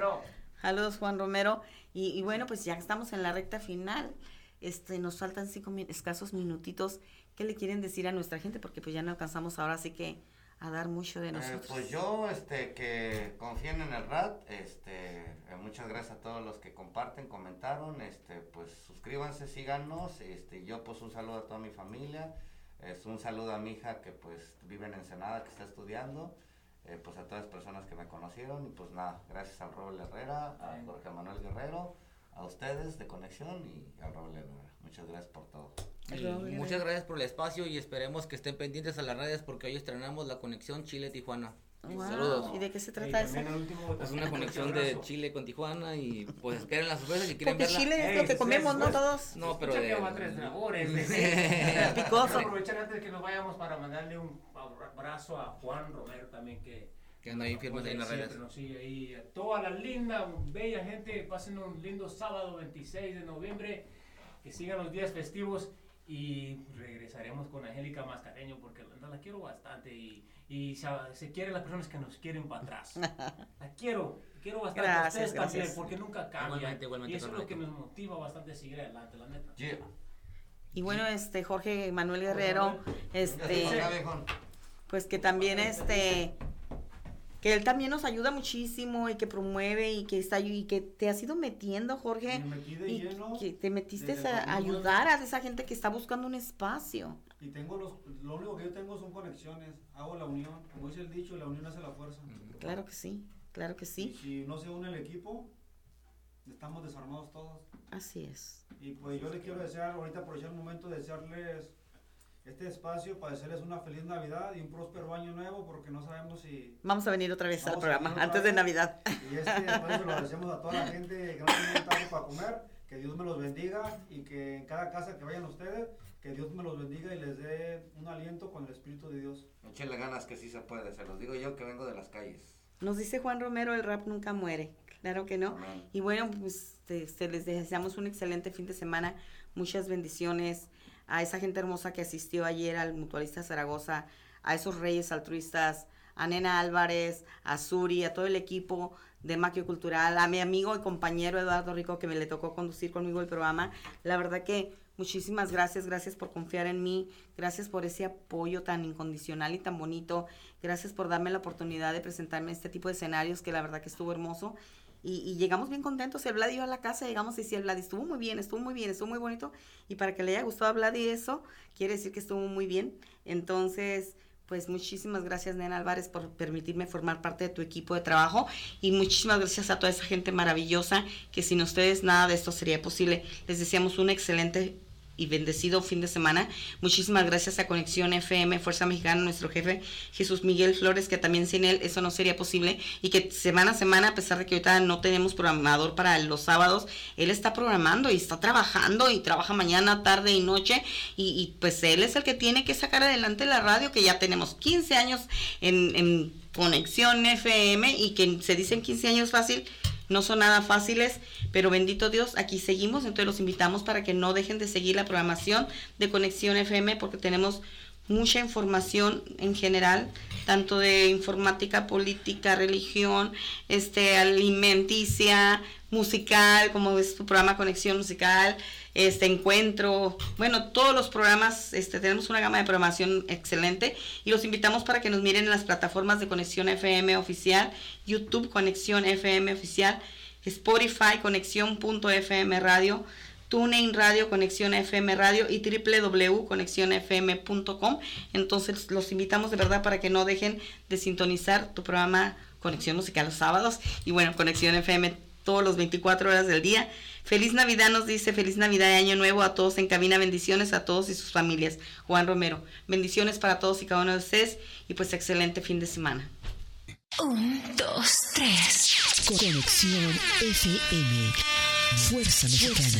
Saludos, Juan Romero. Y, y bueno, pues ya estamos en la recta final. Este, nos faltan cinco escasos minutitos. ¿Qué le quieren decir a nuestra gente? Porque pues ya no alcanzamos ahora, así que a dar mucho de Eh, nosotros. pues yo, este, que confíen en el RAT, este, eh, muchas gracias a todos los que comparten, comentaron, este, pues suscríbanse, síganos, este, yo pues un saludo a toda mi familia, es un saludo a mi hija que pues vive en Ensenada, que está estudiando, eh, pues a todas las personas que me conocieron, y pues nada, gracias al Robert Herrera, a Jorge Manuel Guerrero, a ustedes de Conexión y al Robert Herrera, muchas gracias por todo. Y muchas gracias por el espacio y esperemos que estén pendientes a las redes porque hoy estrenamos la conexión Chile-Tijuana. Wow, Saludos. ¿y de qué se trata eso? Es una conexión de Chile con Tijuana y pues esperen las sorpresas si quieren Porque verla. Chile es lo que comemos, ¿no? Todos. No, pero de... tres sabores. Picoso. Aprovechar antes que nos vayamos para mandarle un abrazo a Juan Romero también que Que anda ahí firmes ahí en las redes. nos sigue ahí. A toda la linda, bella gente, pasen un lindo sábado 26 de noviembre, que sigan los días festivos y regresaremos con Angélica Mascareño porque la, la quiero bastante y, y se, se quieren las personas que nos quieren para atrás. La quiero, quiero bastante a Gracias, también gracias. porque nunca cambia. Igualmente, igualmente, y eso es lo que nos motiva bastante a seguir adelante, la neta. Y bueno, este Jorge Manuel Guerrero, este, pues que también este, que él también nos ayuda muchísimo y que promueve y que está y que te has ido metiendo, Jorge, Me metí de y lleno que te metiste a 2009. ayudar a esa gente que está buscando un espacio. Y tengo los, lo único que yo tengo son conexiones, hago la unión, como dice el dicho, la unión hace la fuerza. Claro que sí, claro que Y sí, si no se une el equipo, estamos desarmados todos. así es. Y pues yo les quiero desear, ahorita aprovechar el momento de desearles este espacio para desearles una feliz Navidad y un próspero año nuevo, porque no sabemos si... Vamos a venir otra vez al programa antes de. Navidad. Y este espacio lo agradecemos a toda la gente que no tienen algo para comer, que Dios me los bendiga y que en cada casa que vayan ustedes, que Dios me los bendiga y les dé un aliento con el Espíritu de Dios. Échenle ganas que sí se puede, se los digo yo que vengo de las calles. Nos dice Juan Romero, el rap nunca muere. Claro que no. Amén. Y bueno, pues te, te les deseamos un excelente fin de semana. Muchas bendiciones a esa gente hermosa que asistió ayer al Mutualista Zaragoza, a esos reyes altruistas, a Nena Álvarez, a Suri, a todo el equipo de Maquio Cultural, a mi amigo y compañero Eduardo Rico que me le tocó conducir conmigo el programa. La verdad que muchísimas gracias, gracias por confiar en mí, gracias por ese apoyo tan incondicional y tan bonito, gracias por darme la oportunidad de presentarme en este tipo de escenarios que la verdad que estuvo hermoso. Y, llegamos bien contentos, el Vlad iba a la casa, llegamos y decía el Vlad, estuvo muy bien, estuvo muy bien, estuvo muy bonito. Y para que le haya gustado a Vlad eso, quiere decir que estuvo muy bien. Entonces, pues muchísimas gracias, Nena Álvarez, por permitirme formar parte de tu equipo de trabajo. Y muchísimas gracias a toda esa gente maravillosa, que sin ustedes nada de esto sería posible. Les deseamos un excelente y bendecido fin de semana. Muchísimas gracias a Conexión FM, Fuerza Mexicana, nuestro jefe Jesús Miguel Flores, que también sin él eso no sería posible y que semana a semana, a pesar de que ahorita no tenemos programador para los sábados, él está programando y está trabajando y trabaja mañana, tarde y noche y, pues él es el que tiene que sacar adelante la radio, que ya tenemos 15 años en, en Conexión FM y que se dicen 15 años fácil, no son nada fáciles, pero bendito Dios, aquí seguimos, entonces los invitamos para que no dejen de seguir la programación de Conexión FM porque tenemos mucha información en general, tanto de informática, política, religión, este alimenticia, musical, como es tu programa Conexión Musical, este encuentro, bueno, todos los programas, este tenemos una gama de programación excelente y los invitamos para que nos miren en las plataformas de Conexión FM oficial, YouTube Conexión FM oficial, Spotify Conexión.fm Radio, TuneIn Radio, Conexión FM Radio y www.conexionfm.com. Entonces los invitamos de verdad para que no dejen de sintonizar tu programa Conexión Musical los sábados y bueno, Conexión FM todos los 24 horas del día. Feliz Navidad nos dice, feliz Navidad y Año Nuevo a todos en cabina, bendiciones a todos y sus familias. Juan Romero, bendiciones para todos y cada uno de ustedes y pues excelente fin de semana. Un, dos, tres. Conexión FM. Fuerza Mexicana.